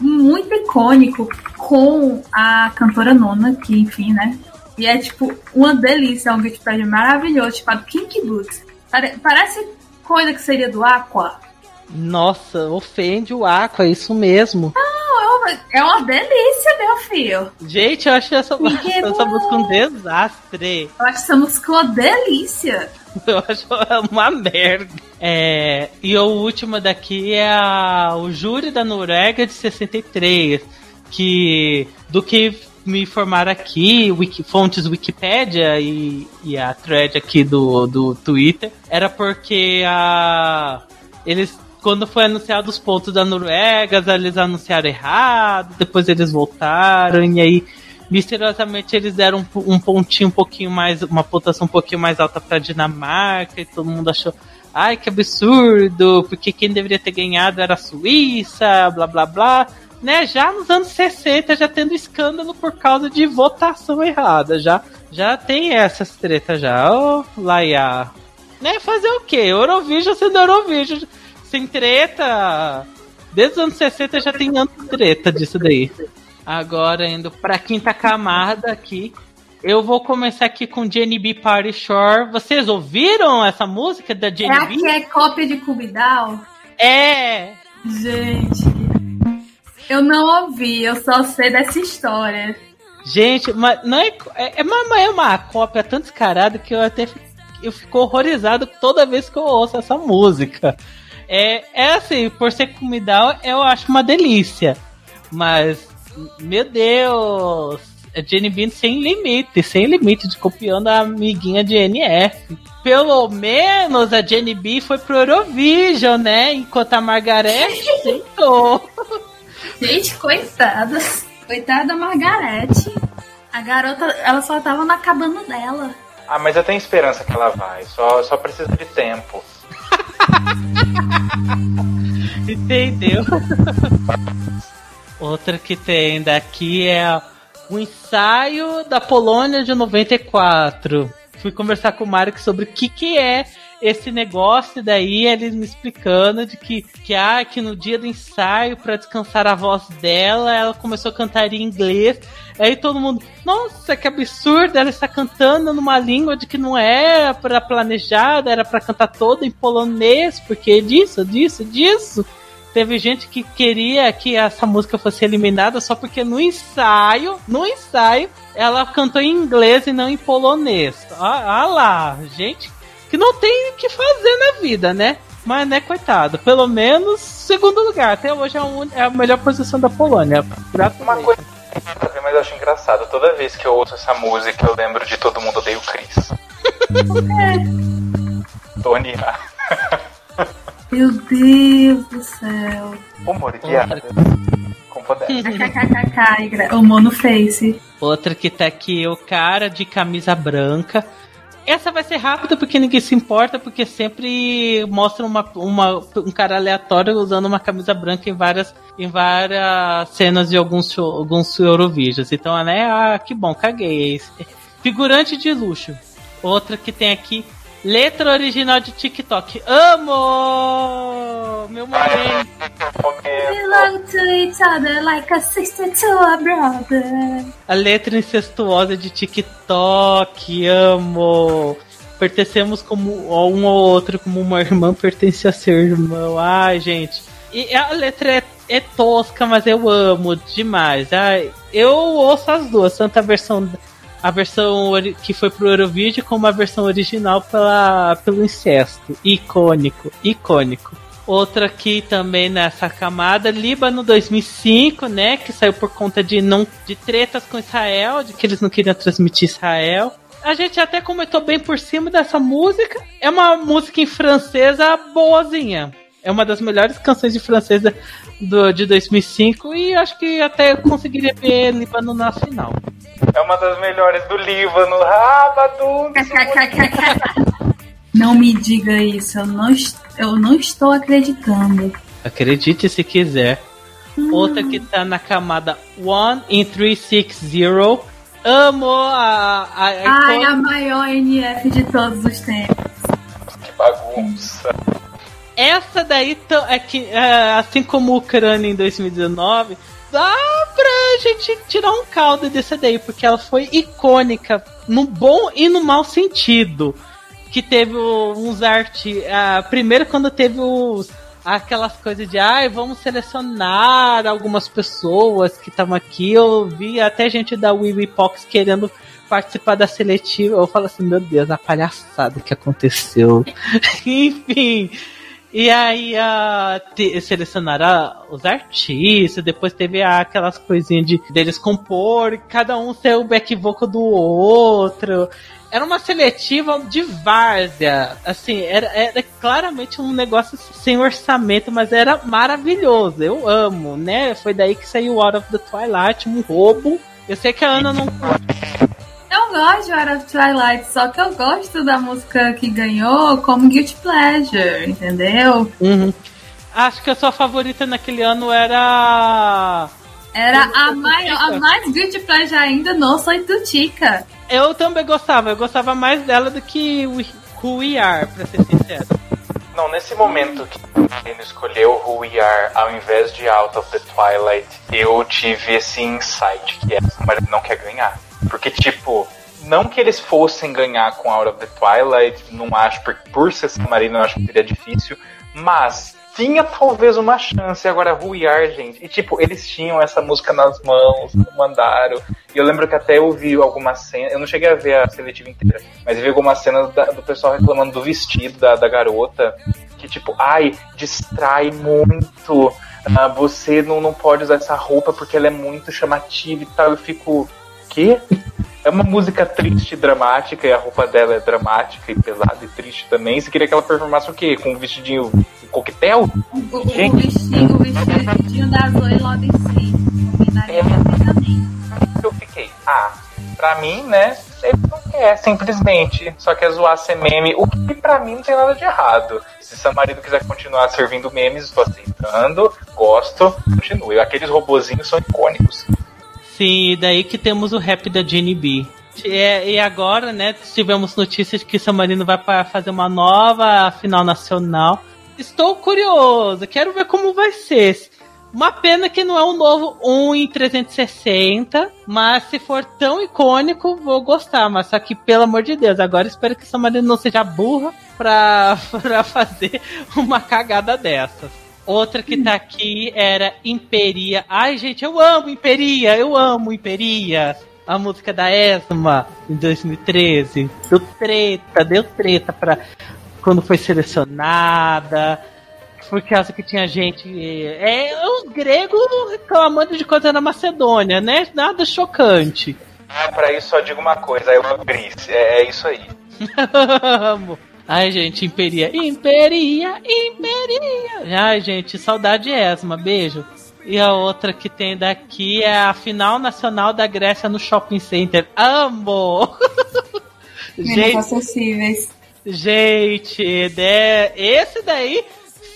muito icônico com a cantora Nona, que enfim, né? E é tipo uma delícia, é um maravilhoso, chamado Kinky Boots. Parece coisa que seria do Aqua. Nossa, ofende o Aqua, é isso mesmo. Não, é, é uma delícia, meu filho. Gente, eu achei essa, essa música um desastre. Eu acho essa música uma delícia. Eu acho uma merda. É, e o último daqui é a, o júri da Noruega de 63. Que do que me informaram aqui, wiki, fontes Wikipedia e, e a thread aqui do, do Twitter, era porque a, eles quando foi anunciado os pontos da Noruega, eles anunciaram errado, depois eles voltaram, e aí misteriosamente eles deram um, um pontinho um pouquinho mais, uma pontuação um pouquinho mais alta para Dinamarca, e todo mundo achou, ai que absurdo, porque quem deveria ter ganhado era a Suíça, blá blá blá. Né, já nos anos 60, já tendo escândalo por causa de votação errada, já já tem essas tretas já. Ô, oh, Laia. Né, fazer o quê? Eurovision sendo Eurovision. Sem treta. Desde os anos 60 já tem anos treta disso daí. Agora, indo pra quinta camada aqui. Eu vou começar aqui com Jenny B Party Shore. Vocês ouviram essa música da Jenny é B? Que é cópia de Cubidal? É! Gente, eu não ouvi, eu só sei dessa história. Gente, mas não é, é, é, uma, é uma cópia tão descarada que eu até eu fico horrorizado toda vez que eu ouço essa música. É, é assim, por ser comida, eu acho uma delícia. Mas meu Deus! A Jenny Bean sem limite, sem limite de copiando a amiguinha de NF. Pelo menos a Jenny B foi pro Eurovision, né? Enquanto a Margareth tentou. Gente, coitada. Coitada da Margareth. A garota, ela só tava na cabana dela. Ah, mas eu tenho esperança que ela vai. Só, só precisa de tempo. Entendeu? Outra que tem daqui é o ensaio da Polônia de 94. Fui conversar com o Mark sobre o que, que é esse negócio, daí ele me explicando de que, que, ah, que no dia do ensaio, para descansar a voz dela, ela começou a cantar em inglês. Aí todo mundo, nossa, que absurdo, ela está cantando numa língua de que não era para planejada, era para cantar toda em polonês, porque disso, disso, disso. Teve gente que queria que essa música fosse eliminada só porque no ensaio, no ensaio, ela cantou em inglês e não em polonês. Ah, ah lá, gente que não tem o que fazer na vida, né? Mas, né, coitado, pelo menos segundo lugar. Até hoje é, um, é a melhor posição da Polônia. Uma coisa mas eu acho engraçado. Toda vez que eu ouço essa música, eu lembro de Todo Mundo Odeia o Chris. Tony Meu Deus do céu. Humor guiado. Com poder. o Mono Face. Outra que tá aqui, o cara de camisa branca. Essa vai ser rápida porque ninguém se importa, porque sempre mostra uma, uma, um cara aleatório usando uma camisa branca em várias, em várias cenas de alguns, alguns Eurovisions. Então, né? Ah, que bom, caguei. Figurante de luxo. Outra que tem aqui, Letra original de TikTok. Amo! Meu momento. Belong to each other like a sister to a brother. A letra incestuosa de TikTok. Amo! Pertencemos como um ou outro, como uma irmã pertence a seu irmão. Ai, gente. E a letra é, é tosca, mas eu amo demais. Ai, eu ouço as duas, tanto a versão a versão que foi pro Eurovídeo como a versão original pela, pelo incesto. Icônico, icônico. Outra aqui também nessa camada, Líbano 2005, né, que saiu por conta de não de tretas com Israel, de que eles não queriam transmitir Israel. A gente até comentou bem por cima dessa música. É uma música em francesa boazinha. É uma das melhores canções de francesa do, de 2005 e acho que até conseguiria ver Líbano na final. É uma das melhores do Líbano. Rabadum! Não me diga isso, eu não, eu não estou acreditando. Acredite se quiser. Hum. Outra que tá na camada One in 360. Amo a. a, a Ai, a maior NF de todos os tempos. Que bagunça. Essa daí é que, é, assim como o Ucrânia em 2019, dá pra gente tirar um caldo dessa daí, porque ela foi icônica no bom e no mau sentido. Que teve uns artes. Uh, primeiro, quando teve os, aquelas coisas de ai, ah, vamos selecionar algumas pessoas que estavam aqui. Eu vi até gente da Wiwipox querendo participar da seletiva. Eu falo assim, meu Deus, a palhaçada que aconteceu. Enfim. E aí a, te, selecionaram os artistas, depois teve aquelas coisinhas de deles compor, cada um ser o back vocal do outro. Era uma seletiva de várzea. Assim, era, era claramente um negócio sem orçamento, mas era maravilhoso. Eu amo, né? Foi daí que saiu Out of the Twilight, um roubo. Eu sei que a Ana não eu gosto de Out of Twilight, só que eu gosto da música que ganhou como Guilty Pleasure, entendeu? Uhum. Acho que a sua favorita naquele ano era. Era a, maior, a mais Guilty Pleasure ainda, não Soy Tutica. Eu também gostava, eu gostava mais dela do que Who We Are, pra ser sincero. Não, nesse momento que ele escolheu Who We Are ao invés de Out of the Twilight, eu tive esse insight que essa mulher não quer ganhar. Porque, tipo, não que eles fossem ganhar com Out of the Twilight, não acho, por, por ser Samarino eu acho que seria difícil, mas tinha talvez uma chance agora ruiar, gente. E tipo, eles tinham essa música nas mãos, mandaram. E eu lembro que até eu vi algumas cenas, eu não cheguei a ver a seletiva inteira, mas eu vi algumas cenas da, do pessoal reclamando do vestido da, da garota, que tipo, ai, distrai muito. Uh, você não, não pode usar essa roupa porque ela é muito chamativa e tal. Eu fico, quê? É uma música triste, dramática, e a roupa dela é dramática e pesada e triste também. Você queria que ela performasse o quê? Com um vestidinho um coquetel? O, o, o vestido, o vestidinho da Zoe Lodensy. Combinaria é. perfeitamente. Eu fiquei, ah, pra mim, né? Ele não quer, simplesmente. Só quer zoar ser meme, o que pra mim não tem nada de errado. Se seu marido quiser continuar servindo memes, estou aceitando, gosto, continue. Aqueles robozinhos são icônicos. Sim, e daí que temos o rap da Jenny B. E, e agora, né, tivemos notícias que San Marino vai para fazer uma nova final nacional. Estou curioso, quero ver como vai ser. Uma pena que não é um novo 1 em 360, mas se for tão icônico, vou gostar. Mas só que, pelo amor de Deus, agora espero que San Marino não seja burra pra, pra fazer uma cagada dessas. Outra que tá aqui era Imperia. Ai, gente, eu amo Imperia, eu amo Imperia. A música da Esma em 2013. Deu treta, deu treta pra quando foi selecionada. Por causa que tinha gente. É, os gregos reclamando de coisa na Macedônia, né? Nada chocante. Ah, pra isso só digo uma coisa, eu abri. É, é isso aí. Amo. Ai, gente, Imperia. Imperia, Imperia. Ai, gente, saudade Esma. Beijo. E a outra que tem daqui é a final nacional da Grécia no Shopping Center. Amo! gente, acessíveis. Gente, né, esse daí,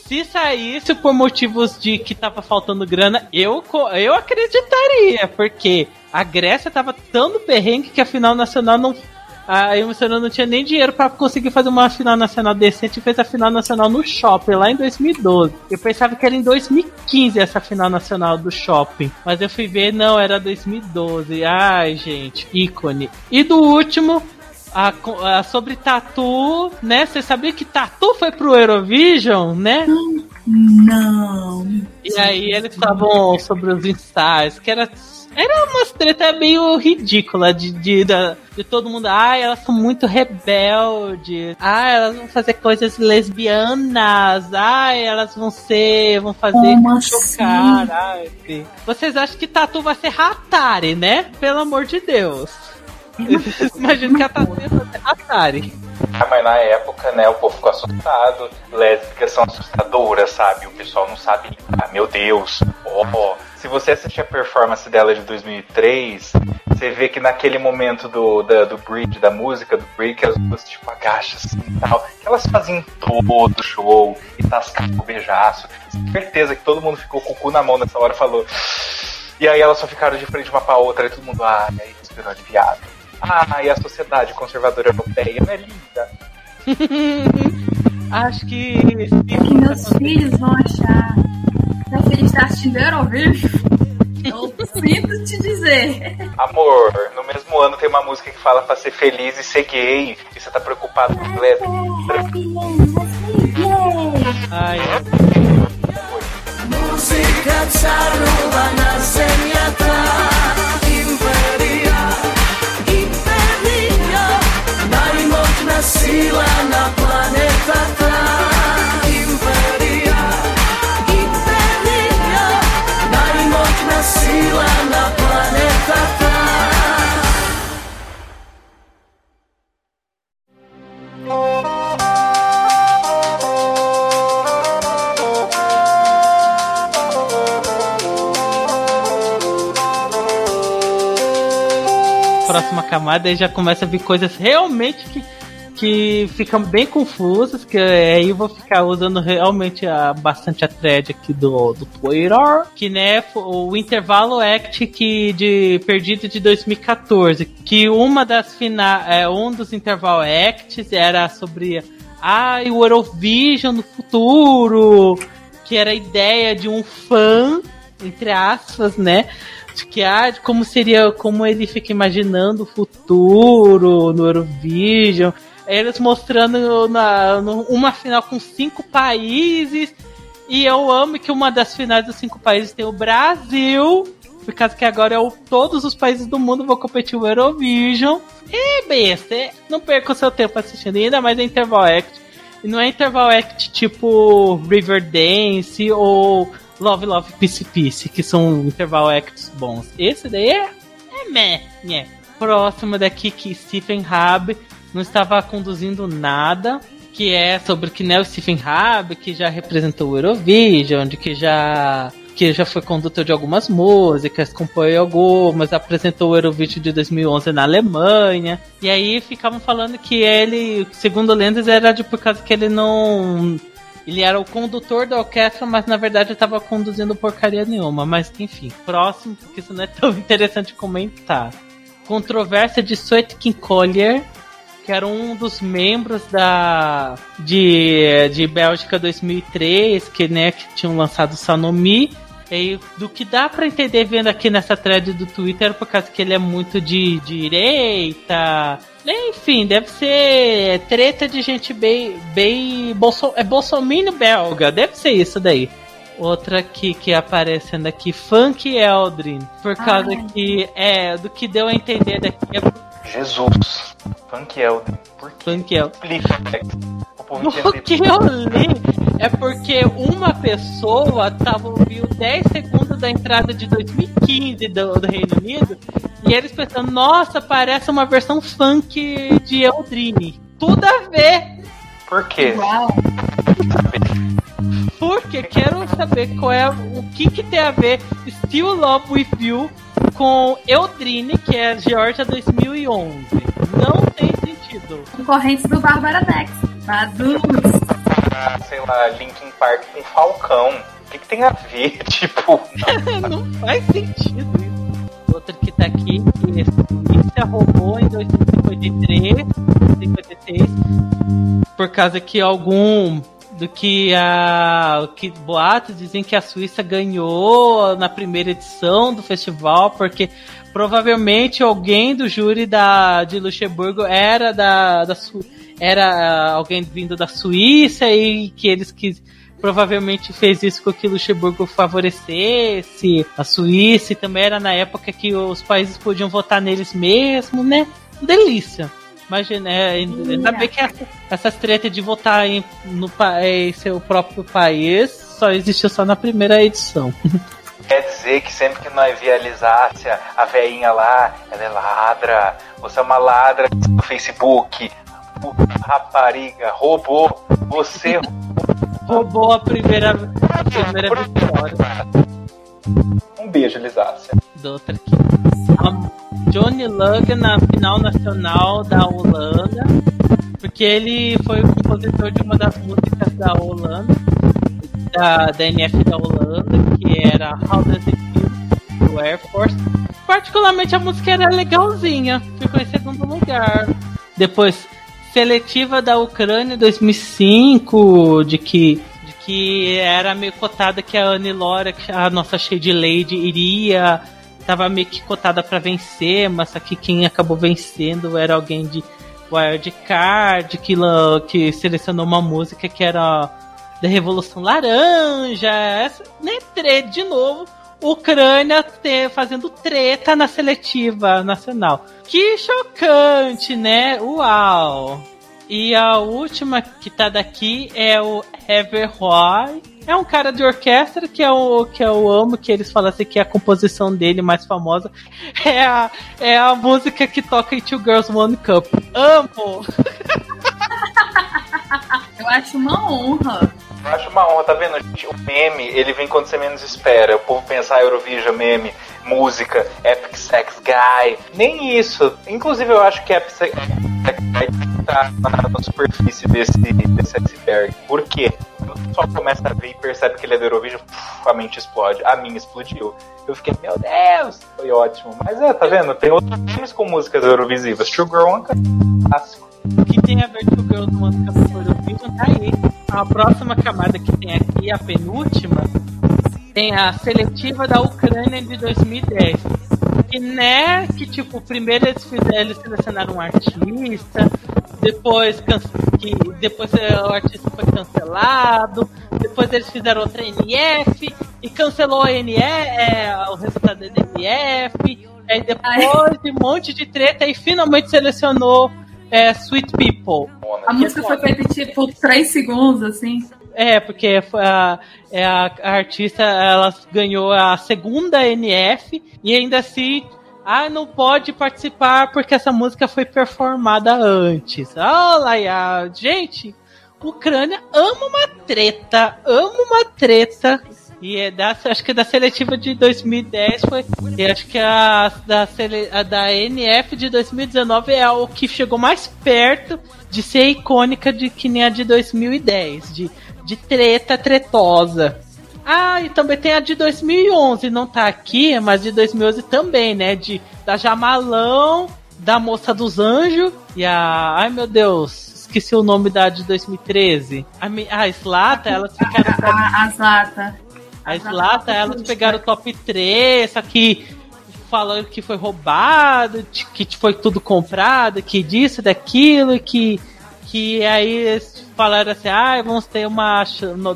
se saísse por motivos de que tava faltando grana, eu, eu acreditaria, porque a Grécia tava tão no perrengue que a final nacional não a Emocional não tinha nem dinheiro para conseguir fazer uma final nacional decente e fez a final nacional no shopping lá em 2012. Eu pensava que era em 2015 essa final nacional do shopping, mas eu fui ver, não, era 2012. Ai, gente, ícone. E do último, a, a, sobre Tatu, né? Você sabia que Tatu foi pro Eurovision, né? Não. E aí eles estavam sobre os ensaios, que era Era uma treta meio ridícula de, de, de, de todo mundo. Ah, elas são muito rebeldes. Ah, elas vão fazer coisas lesbianas. Ah, elas vão ser. vão fazer Como chocar. Ai, Vocês acham que Tatu vai ser Hatari, né? Pelo amor de Deus. Imagina que a Tatu ia fazer Hatari. Ah, mas na época, né, o povo ficou assustado. Lésbicas são assustadoras, sabe? O pessoal não sabe. Ah, meu Deus. Oh, se você assistir a performance dela de 2003, você vê que naquele momento do, da, do bridge, da música, do break, as duas tipo agacham assim e tal. Que elas faziam todo o show e tascavam o beijaço. Certeza que todo mundo ficou com o cu na mão nessa hora e falou. E aí elas só ficaram de frente uma pra outra e todo mundo, ah, e aí respirou aliviado. Ah, e a sociedade conservadora europeia não é linda. Acho que. É que meus filhos vão achar. Meu filho está assistindo Eurovision. Eu sinto te dizer. Amor, no mesmo ano tem uma música que fala pra ser feliz e ser gay. E você tá preocupado com lésbica. Ai. Música Próxima camada aí já começa a vir coisas realmente que, que ficam bem confusas. Que aí eu vou ficar usando realmente a, bastante a thread aqui do, do Twitter. Que né, o intervalo act que de perdido de 2014. Que uma das final, é, um dos intervalo acts era sobre ah, o Eurovision no futuro. Que era a ideia de um fã, entre aspas, né? de que ah, como seria, como ele fica imaginando o futuro no Eurovision. Eles mostrando na, uma final com cinco países. E eu amo que uma das finais dos cinco países tem o Brasil. Por causa que agora é o, todos os países do mundo vão competir o Eurovision. E besta, é, não perca o seu tempo assistindo, ainda mais é Interval Act. E não é Interval Act tipo Riverdance ou Love Love Peace Peace, que são interval acts bons. Esse daí é, é meh, né. Próximo daqui que Stephen Hub não estava conduzindo nada, que é sobre que né, o Stephen Hub, que já representou o Eurovision, de que já que já foi condutor de algumas músicas, compõe algumas, apresentou o Eurovision de 2011 na Alemanha. E aí ficavam falando que ele, segundo lendas, era de por causa que ele não ele era o condutor da orquestra, mas na verdade estava conduzindo porcaria nenhuma. Mas enfim, próximo, porque isso não é tão interessante comentar. Controvérsia de Sweatkin Collier, que era um dos membros da de, de Bélgica 2003, que né, que tinham lançado Sanomi. E do que dá pra entender vendo aqui nessa thread do Twitter, por causa que ele é muito de direita. Enfim, deve ser treta de gente bem. bem bolso, é bolsominion belga, deve ser isso daí. Outra aqui que aparecendo aqui, Funk Eldrin. Por causa Ai. que é do que deu a entender daqui é Jesus. Funk Elden. Por que? Funk Eldrin. Explica. O povo que eu li é porque uma pessoa tava ouvindo 10 segundos da entrada de 2015 do, do Reino Unido e eles pensando, nossa, parece uma versão funk de Eldrini. Tudo a ver, Por quê? Uau. porque quero saber qual é o que, que tem a ver Still Love With You com Eldrini, que é Georgia 2011. Não tem sentido. Concorrentes do Bárbara Dex. Badus. Ah, sei lá, Linkin Park com Falcão. O que, que tem a ver? Tipo, não faz sentido isso. Outro que tá aqui, que isso roubou em 2053, 56, por causa que algum do que a que boatos dizem que a Suíça ganhou na primeira edição do festival porque provavelmente alguém do júri da de Luxemburgo era da, da era alguém vindo da Suíça e que eles quis provavelmente fez isso com que Luxemburgo favorecesse a Suíça e também era na época que os países podiam votar neles mesmo, né? Delícia. Imagina, é, ainda bem que essa, essas tretas de votar em, no em seu próprio país só existiu só na primeira edição. Quer dizer que sempre que nós vializasse a, a veinha lá, ela é ladra, você é uma ladra do Facebook, rapariga, roubou, você Roubou a primeira, a primeira vitória. Um beijo, Lisácia. do outra aqui. Johnny Lugg na final nacional da Holanda, porque ele foi o compositor de uma das músicas da Holanda, da, da NF da Holanda, que era How Does It Feel, do Air Force. Particularmente a música era legalzinha, ficou em segundo lugar. Depois, seletiva da Ucrânia 2005, de que que era meio cotada que a Annie Lora, que a nossa Shade Lady, iria. Tava meio que cotada pra vencer, mas só que quem acabou vencendo era alguém de Wildcard, que, que selecionou uma música que era da Revolução Laranja. Essa, né, tre- de novo, Ucrânia fazendo treta na seletiva nacional. Que chocante, né? Uau! E a última que tá daqui é o Everroy. É um cara de orquestra que é o que eu amo, que eles falam assim que a composição dele mais famosa é a, é a música que toca em Two Girls One Cup. Amo! Eu acho uma honra. Eu acho uma honra, tá vendo? O meme, ele vem quando você menos espera. O povo pensar Eurovision, meme, música, Epic Sex Guy. Nem isso. Inclusive, eu acho que Epic Sex Guy tá na, superfície desse, desse iceberg. Por quê? Só começa a ver e percebe que ele é do Eurovision, puf, a mente explode. A minha explodiu. Eu fiquei, meu Deus, foi ótimo. Mas é, tá vendo? Tem outros filmes com músicas eurovisivas. Sugar One, clássico. Que tem a ver com o Girls Cup for Eurovision, tá aí. A próxima camada que tem aqui, a penúltima, tem a seletiva da Ucrânia de 2010. Que né, que tipo, primeiro eles fizeram, eles selecionaram um artista, depois que depois eh, o artista foi cancelado, depois eles fizeram outra NF e cancelou a NF, é, o resultado da NF, aí depois de um monte de treta e finalmente selecionou é, Sweet People. A música foi feita tipo 3 segundos, assim. É, porque a, é a, a artista ela ganhou a segunda NF e ainda assim. Ah, não pode participar porque essa música foi performada antes. Olha, gente, Ucrânia ama uma treta, ama uma treta. E é da, acho que da seletiva de 2010 foi. E acho que a da, sele, a da NF de 2019 é o que chegou mais perto de ser icônica de que nem a de 2010, de, de treta tretosa. Ah, e também tem a de 2011, não tá aqui, mas de 2011 também, né? De da Jamalão, da Moça dos Anjos e a. Ai meu Deus, esqueci o nome da de 2013. A, a Slata, elas ficaram. A, a, as A Slata, elas pegaram o top 3, só que falando que foi roubado, que foi tudo comprado, que disso, daquilo, que, que aí eles falaram assim, ah, vamos ter uma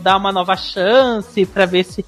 dar uma nova chance pra ver se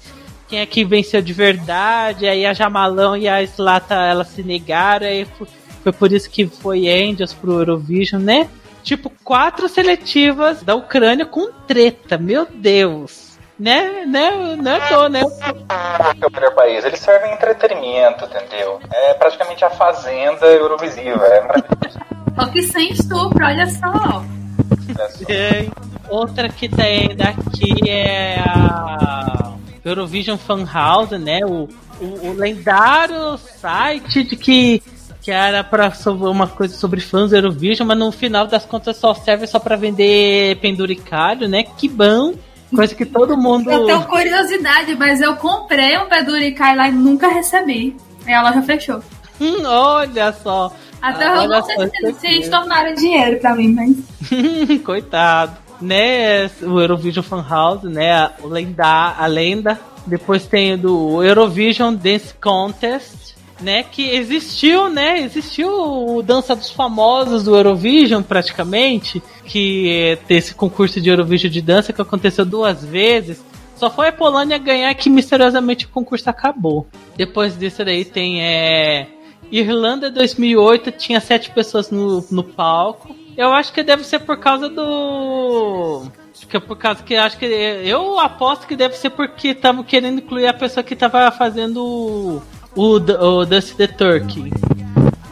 quem é que venceu de verdade. Aí a Jamalão e a Slata elas se negaram, aí foi, foi por isso que foi Angels pro Eurovision, né? Tipo, quatro seletivas da Ucrânia com treta, meu Deus. Né, né, né, tô, né? é o melhor país. Eles servem entretenimento, entendeu? É praticamente a fazenda Eurovisiva. É maravilhoso. Só que sem estupro, olha só. Olha só. Outra que tem daqui é a Eurovision Fan House, né? O, o, o lendário site de que, que era para uma coisa sobre fãs Eurovision, mas no final das contas só serve só para vender penduricalho, né? Que bom. Coisa que todo mundo. Eu tenho curiosidade, mas eu comprei um Peduricai lá e nunca recebi. E ela já fechou. Hum, olha só. Até Ah, eu olha não sei se, se eles tornaram dinheiro pra mim, mas. Coitado. Né, o Eurovision Fan House, né, a, o lenda, a lenda. Depois tem o do Eurovision Dance Contest. Né, que existiu, né, existiu o Dança dos Famosos do Eurovision praticamente, que é esse concurso de Eurovision de dança que aconteceu duas vezes. Só foi a Polônia ganhar que misteriosamente o concurso acabou. Depois disso daí tem é, Irlanda 2008, tinha sete pessoas no, no palco. Eu acho que deve ser por causa do que é por causa que acho que eu aposto que deve ser porque estavam querendo incluir a pessoa que estava fazendo o, o, the Turkey.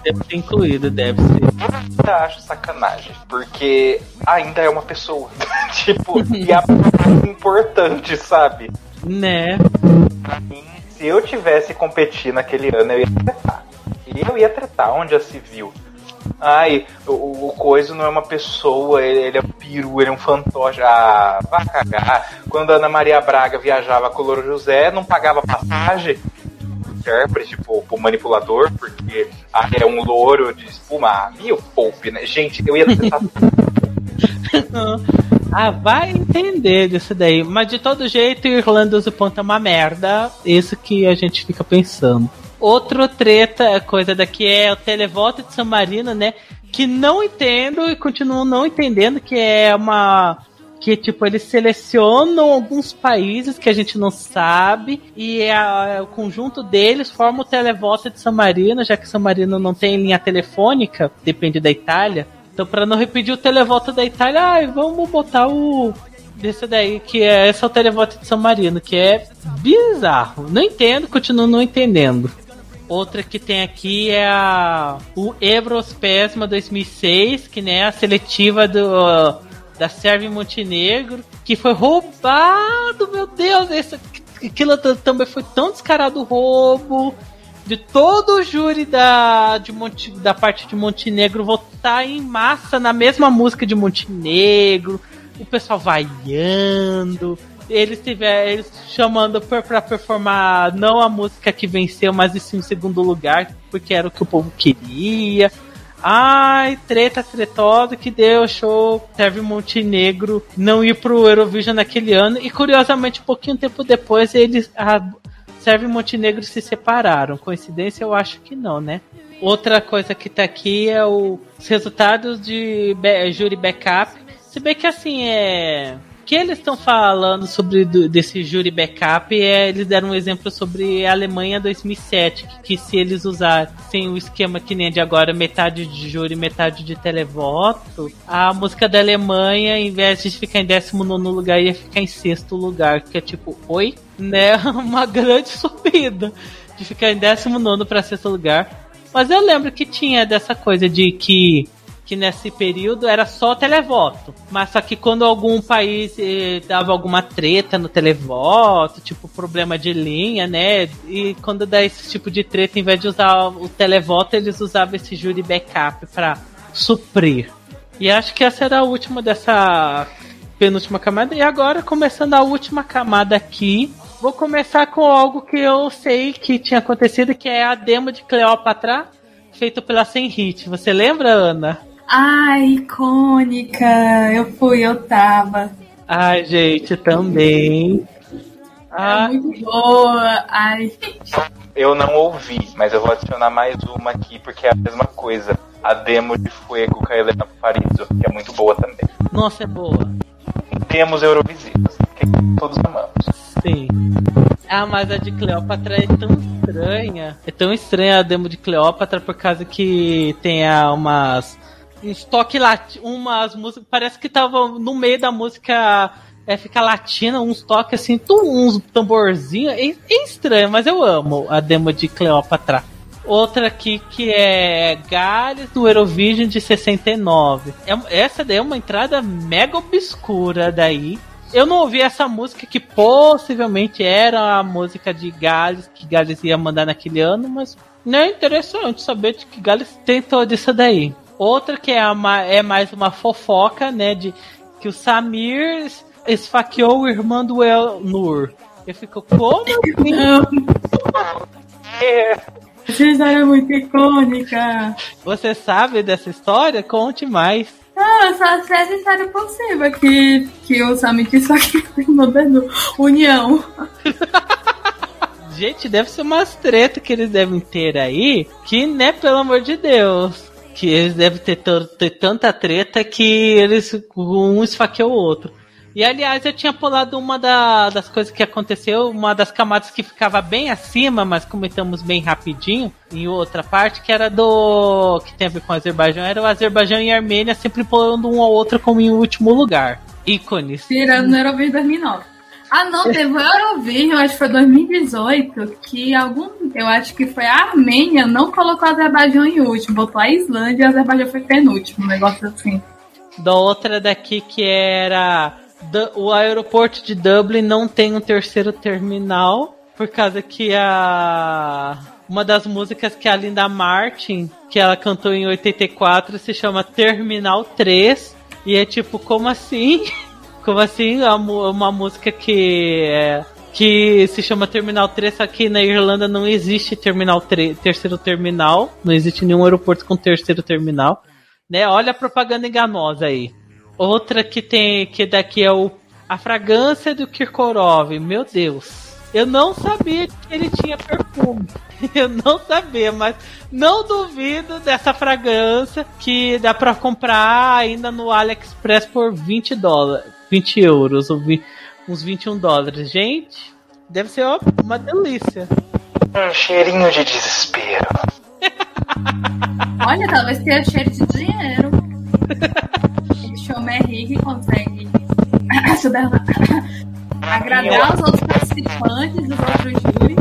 Deve ter incluído, deve ser. Eu ainda acho sacanagem, porque ainda é uma pessoa. tipo, e é importante, sabe? Né? Pra mim, se eu tivesse competir naquele ano, eu ia tretar. Eu ia tretar onde já se viu. Ai, o, o Coiso não é uma pessoa, ele, ele é um peru, ele é um fantoche. Ah, vai cagar. Quando a Ana Maria Braga viajava com o Louro José, não pagava passagem intérprete, tipo, pro manipulador, porque ah, é um louro de espuma. Mil poupe, né? Gente, eu ia tentar. ah, vai entender disso daí. Mas de todo jeito, Irlanda do Ponto é uma merda. Isso que a gente fica pensando. Outro treta, coisa daqui é o televoto de San Marino, né? Que não entendo e continuo não entendendo que é uma que tipo eles selecionam alguns países que a gente não sabe e a, o conjunto deles forma o televoto de San Marino, já que San Marino não tem linha telefônica, depende da Itália. Então, para não repetir o televoto da Itália, vamos botar o desse daí que é esse é o televoto de San Marino, que é bizarro. Não entendo, continuo não entendendo. Outra que tem aqui é a o Eurospesma 2006, que né, a seletiva do da Sérvia Montenegro, que foi roubado, meu Deus, esse, aquilo também foi tão descarado roubo de todo o júri da, de Monte, da parte de Montenegro votar em massa na mesma música de Montenegro, o pessoal vaiando, eles tiver eles chamando para performar não a música que venceu, mas sim o segundo lugar, porque era o que o povo queria. Ai, treta tretosa que deu show Sérvio Montenegro não ir pro Eurovision naquele ano. E curiosamente, um pouquinho tempo depois, eles. A Sérvio e Montenegro se separaram. Coincidência? Eu acho que não, né? Outra coisa que tá aqui é o, os resultados de be, júri backup. Se bem que assim é que eles estão falando sobre do, desse júri backup é eles deram um exemplo sobre a Alemanha 2007 que, que se eles usassem o esquema que nem de agora metade de júri metade de televoto a música da Alemanha em vez de ficar em 19 lugar ia ficar em sexto lugar que é tipo oi? Né? Uma grande subida de ficar em 19 para sexto lugar. Mas eu lembro que tinha dessa coisa de que que nesse período era só televoto. Mas só que quando algum país eh, dava alguma treta no televoto, tipo problema de linha, né? E quando dá esse tipo de treta, em vez de usar o televoto, eles usavam esse júri backup para suprir. E acho que essa era a última dessa penúltima camada. E agora, começando a última camada aqui, vou começar com algo que eu sei que tinha acontecido, que é a demo de Cleópatra, feito pela Sem Hit. Você lembra, Ana? Ai, icônica! Eu fui, eu tava. Ai, gente, também. Ah. É muito boa. Ai. Eu não ouvi, mas eu vou adicionar mais uma aqui porque é a mesma coisa. A demo de Fuego com a Helena Parizo, que é muito boa também. Nossa, é boa. Temos Eurovisitas, que todos amamos. Sim. Ah, mas a de Cleópatra é tão estranha. É tão estranha a demo de Cleópatra por causa que tem ah, umas uns toques lat... umas músicas. Parece que tava no meio da música é, fica latina, uns toques assim, tum, uns tamborzinhos. É, é, estranho, mas eu amo a demo de Cleópatra. Outra aqui que é Gales do Eurovision de 69. É, essa daí é uma entrada mega obscura daí. Eu não ouvi essa música que possivelmente era a música de Gales, que Gales ia mandar naquele ano, mas não é interessante saber de que Gales tem toda isso daí. Outra que é, uma, é mais uma fofoca, né? De que o Samir esfaqueou o irmão do Elnur. Eu fico, como assim? Essa história é muito icônica. Você sabe dessa história? Conte mais. Não, eu só sei essa história possível que, que o Samir esfaqueou o irmão do União. Gente, deve ser umas treta que eles devem ter aí, que, né, pelo amor de Deus. Que eles devem ter, ter tanta treta que eles um esfaqueou o outro. E aliás, eu tinha pulado uma da- das coisas que aconteceu, uma das camadas que ficava bem acima, mas comentamos bem rapidinho, em outra parte, que era do. que tem a ver com o Azerbaijão, era o Azerbaijão e a Armênia sempre pulando um ao outro como em último lugar. Ícones. Tirando no Eurovision 2009. Ah, não, teve o Eurovision, acho que foi 2018, que algum. Eu acho que foi a Armênia, não colocou o Azerbaijão em último, botou a Islândia e o Azerbaijão foi penúltimo, um negócio assim. Da outra daqui que era. O aeroporto de Dublin não tem um terceiro terminal, por causa que a. Uma das músicas que a Linda Martin, que ela cantou em 84, se chama Terminal 3. E é tipo, como assim? Como assim? Uma música que é, que se chama Terminal 3, só que na Irlanda não existe terminal 3, terceiro terminal, não existe nenhum aeroporto com terceiro terminal, né? Olha a propaganda enganosa aí. Outra que tem que daqui é o a fragrância do Kirkorov. Meu Deus. Eu não sabia que ele tinha perfume. Eu não sabia, mas não duvido dessa fragrância que dá pra comprar ainda no AliExpress por 20 dólares, 20 euros, ou vi- uns 21 dólares. Gente, deve ser ó, uma delícia. Um cheirinho de desespero. Olha, talvez tenha cheiro de dinheiro. O show é rico e consegue agradar os outros participantes, os outros júris.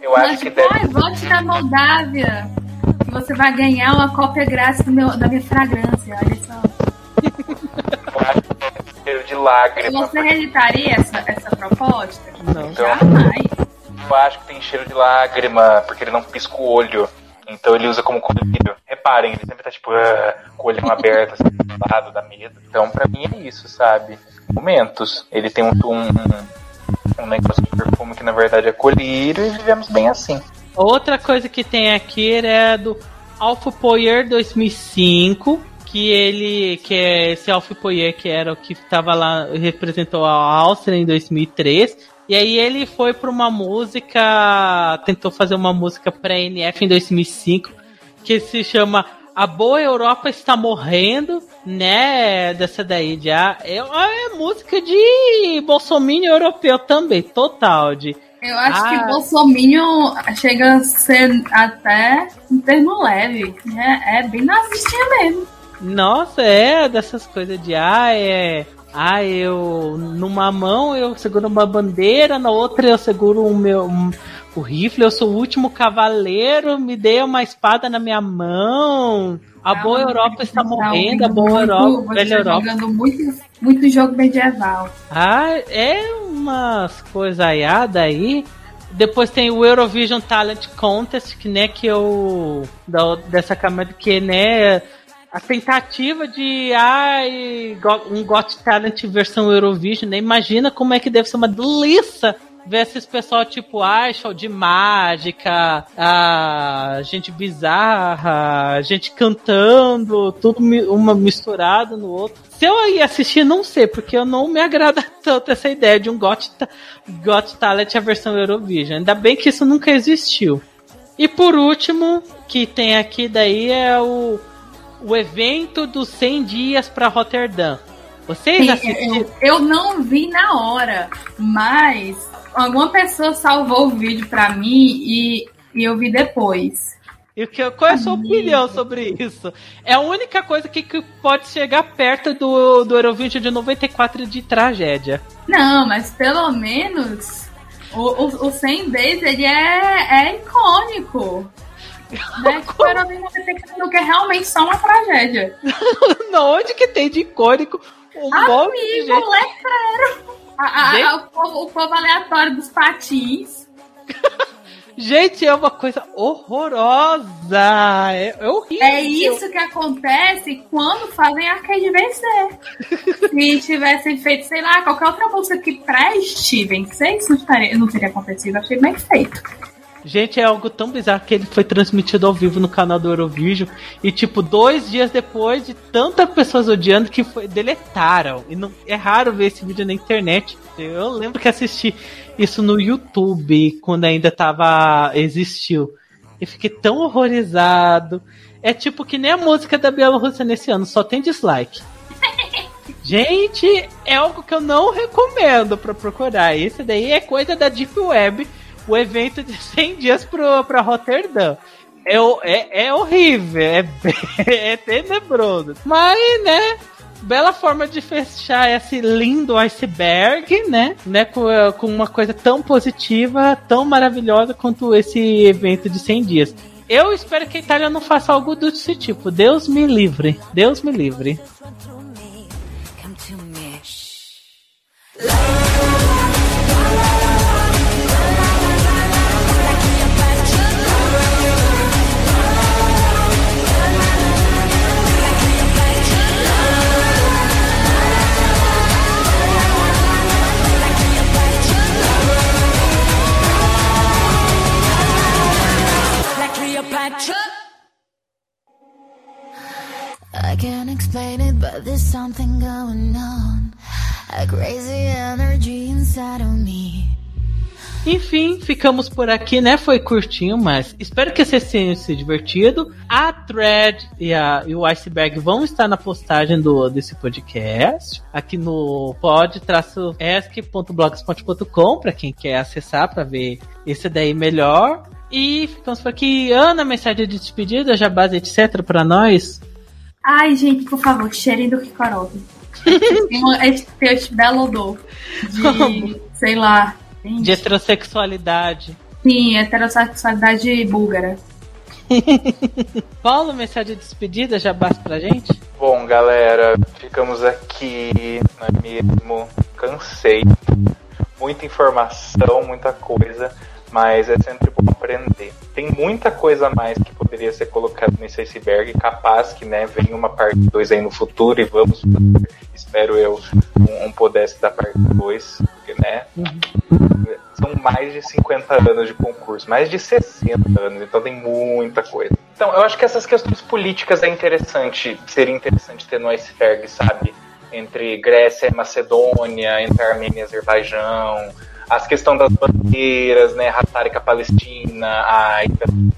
Eu acho Mas, que deve. ai, volte da Moldávia. Que você vai ganhar uma cópia grátis do meu, da minha fragrância. Olha só. de lágrima. Você reeditaria essa, essa proposta? Não. Então, Jamais. eu acho que tem cheiro de lágrima, porque ele não pisca o olho. Então ele usa como colírio. Reparem, ele sempre tá tipo, ah, com o olhão aberto, assim, do lado, dá medo. Então pra mim é isso, sabe? Momentos. Ele tem um, um, um negócio de perfume que na verdade é colírio e vivemos bem assim. Outra coisa que tem aqui é do Alpha Poyer 2005, que ele, que é esse Alpha Poyer que era o que estava lá, representou a Áustria em 2003. E aí ele foi para uma música, tentou fazer uma música para NF em 2005, que se chama A Boa Europa Está Morrendo, né? Dessa daí já. É, é música de Bolsonaro europeu também, total. De Eu acho Ah. que Bolsonaro chega a ser até um termo leve. É, é bem nazistinha mesmo. Nossa, é dessas coisas de ah, é. Ah, eu. Numa mão eu seguro uma bandeira, na outra eu seguro o meu. um- o rifle, eu sou o último cavaleiro, me dê uma espada na minha mão. A boa Ah, Europa está tá morrendo, a boa muito- Europa, velha Europa. jogando muito, muito jogo medieval. Ah, é umas coisaiadas aí. Depois tem o Eurovision Talent Contest, que né, que eu. Da, dessa camada que né. A tentativa de ai, um Got Talent versão Eurovision, né? Imagina como é que deve ser uma delícia ver esses pessoal tipo, show de mágica, a gente bizarra, gente cantando, tudo uma misturado no outro. Se eu ia assistir, não sei, porque eu não me agrada tanto essa ideia de um Got, Got Talent a versão Eurovision. Ainda bem que isso nunca existiu. E por último, que tem aqui daí é o, o evento dos 100 dias para Rotterdam. Vocês assistiram? eu, eu não vi na hora, mas alguma pessoa salvou o vídeo pra mim e, e eu vi depois. E que, qual é a sua opinião sobre isso? É a única coisa que, que pode chegar perto do, do Eurovision de 94 de tragédia. Não, mas pelo menos o, o, o 100 Days ele é, é icônico. Né? Tipo, era bem no que é realmente só uma tragédia. Não, onde que tem de icônico um monte de Amigo, gente? letreiro. A- a- Gente. a- o, povo, o povo aleatório dos patins. Gente, é uma coisa horrorosa. É, é horrível. É isso que acontece quando fazem arcade vencer. Se tivessem feito, sei lá, qualquer outra música que preste vencer, isso não, estaria, não teria acontecido. Achei bem feito. Gente, é algo tão bizarro que ele foi transmitido ao vivo no canal do Eurovision. E, tipo, dois dias depois de tantas pessoas odiando que foi, deletaram. E não, é raro ver esse vídeo na internet. Eu lembro que assisti. isso no YouTube, quando ainda tava. existiu. E fiquei tão horrorizado. É tipo que nem a música da Bielorrússia nesse ano, só tem dislike. Gente, é algo que eu não recomendo para procurar. Esse daí é coisa da Deep Web, o evento de 100 dias pro, pra Rotterdam. É, é, é horrível, é, é tenebroso. Mas, né, bela forma de fechar esse lindo iceberg, né? né com, com uma coisa tão positiva, tão maravilhosa quanto esse evento de 100 dias. Eu espero que a Itália não faça algo desse tipo. Deus me livre. Deus me livre. I can't explain it, but there's something going on. A crazy energy inside of me. Enfim, ficamos por aqui, né? Foi curtinho, mas espero que vocês tenham se divertido. A thread e, a, e o iceberg vão estar na postagem do, desse podcast, aqui no pod-esc.blogspot.com, para quem quer acessar para ver esse daí melhor. E ficamos por aqui. Ana, mensagem de despedida, jabás, etc. para nós. Ai, gente, por favor, cheirem do Kikorov. esse, esse belo odor de, sei lá. Gente. De heterossexualidade. Sim, heterossexualidade búlgara. Paulo, mensagem de despedida, já basta pra gente? Bom, galera, ficamos aqui, não é mesmo? Cansei. Muita informação, muita coisa, mas é sempre bom aprender. Tem muita coisa a mais que poderia ser colocado nesse iceberg, capaz que né, venha uma parte 2 aí no futuro e vamos fazer, espero eu, um, um podeste da parte 2, porque né, são mais de 50 anos de concurso, mais de 60 anos, então tem muita coisa. Então, eu acho que essas questões políticas é interessante, seria interessante ter no iceberg, sabe? Entre Grécia e Macedônia, entre Armênia e Azerbaijão, as questões das bandeiras, né, Hatari com a Palestina, a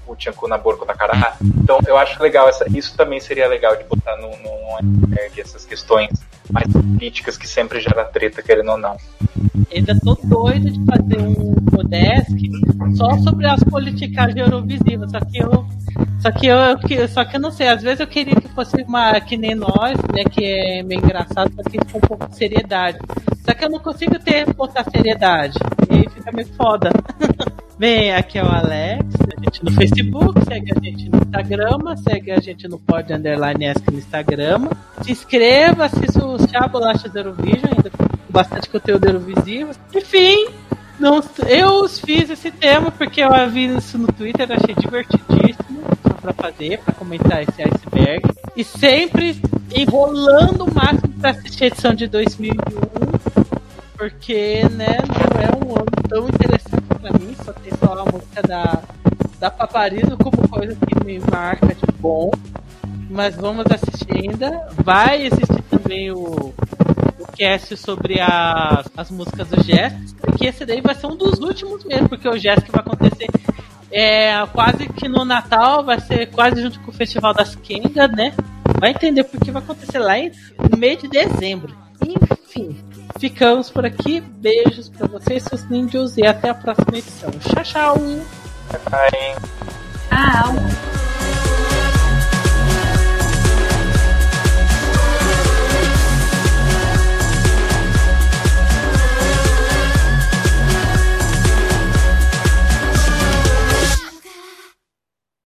Putin com Naborco da. Então, eu acho legal, essa, isso também seria legal de botar no, no iceberg, essas questões mais políticas que sempre gera treta, querendo ou não. Ainda tô doido de fazer um Podesk só sobre as politicagens eurovisivas, só que eu só que eu que, só que eu não sei, às vezes eu queria que fosse uma que nem nós, né, que é meio engraçado, só que com um pouco de seriedade. Só que eu não consigo ter botar seriedade. E aí fica meio foda. Bem, aqui é o Alex, a gente no Facebook, segue a gente no Instagram, segue a gente no Pod Underline no Instagram. Se inscreva, assista o Chá Bolachas Eurovision, ainda com bastante conteúdo Eurovisivo. Enfim, não, eu fiz esse tema porque eu vi isso no Twitter, achei divertidíssimo para fazer, para comentar esse iceberg. E sempre enrolando o máximo para assistir a edição de 2001, porque né, não é um ano tão interessante para mim, só tem só a música da, da Paparizo como coisa que me marca de bom. Mas vamos assistir ainda. Vai existir também o, o cast sobre as, as músicas do Jess, porque esse daí vai ser um dos últimos mesmo, porque o Jess que vai acontecer é quase que no Natal, vai ser quase junto com o Festival das Kengas, né? Vai entender porque vai acontecer lá em, no meio de dezembro. Enfim, ficamos por aqui. Beijos para vocês, seus ninjas, e até a próxima edição. Tchau, tchau! Bye. Tchau!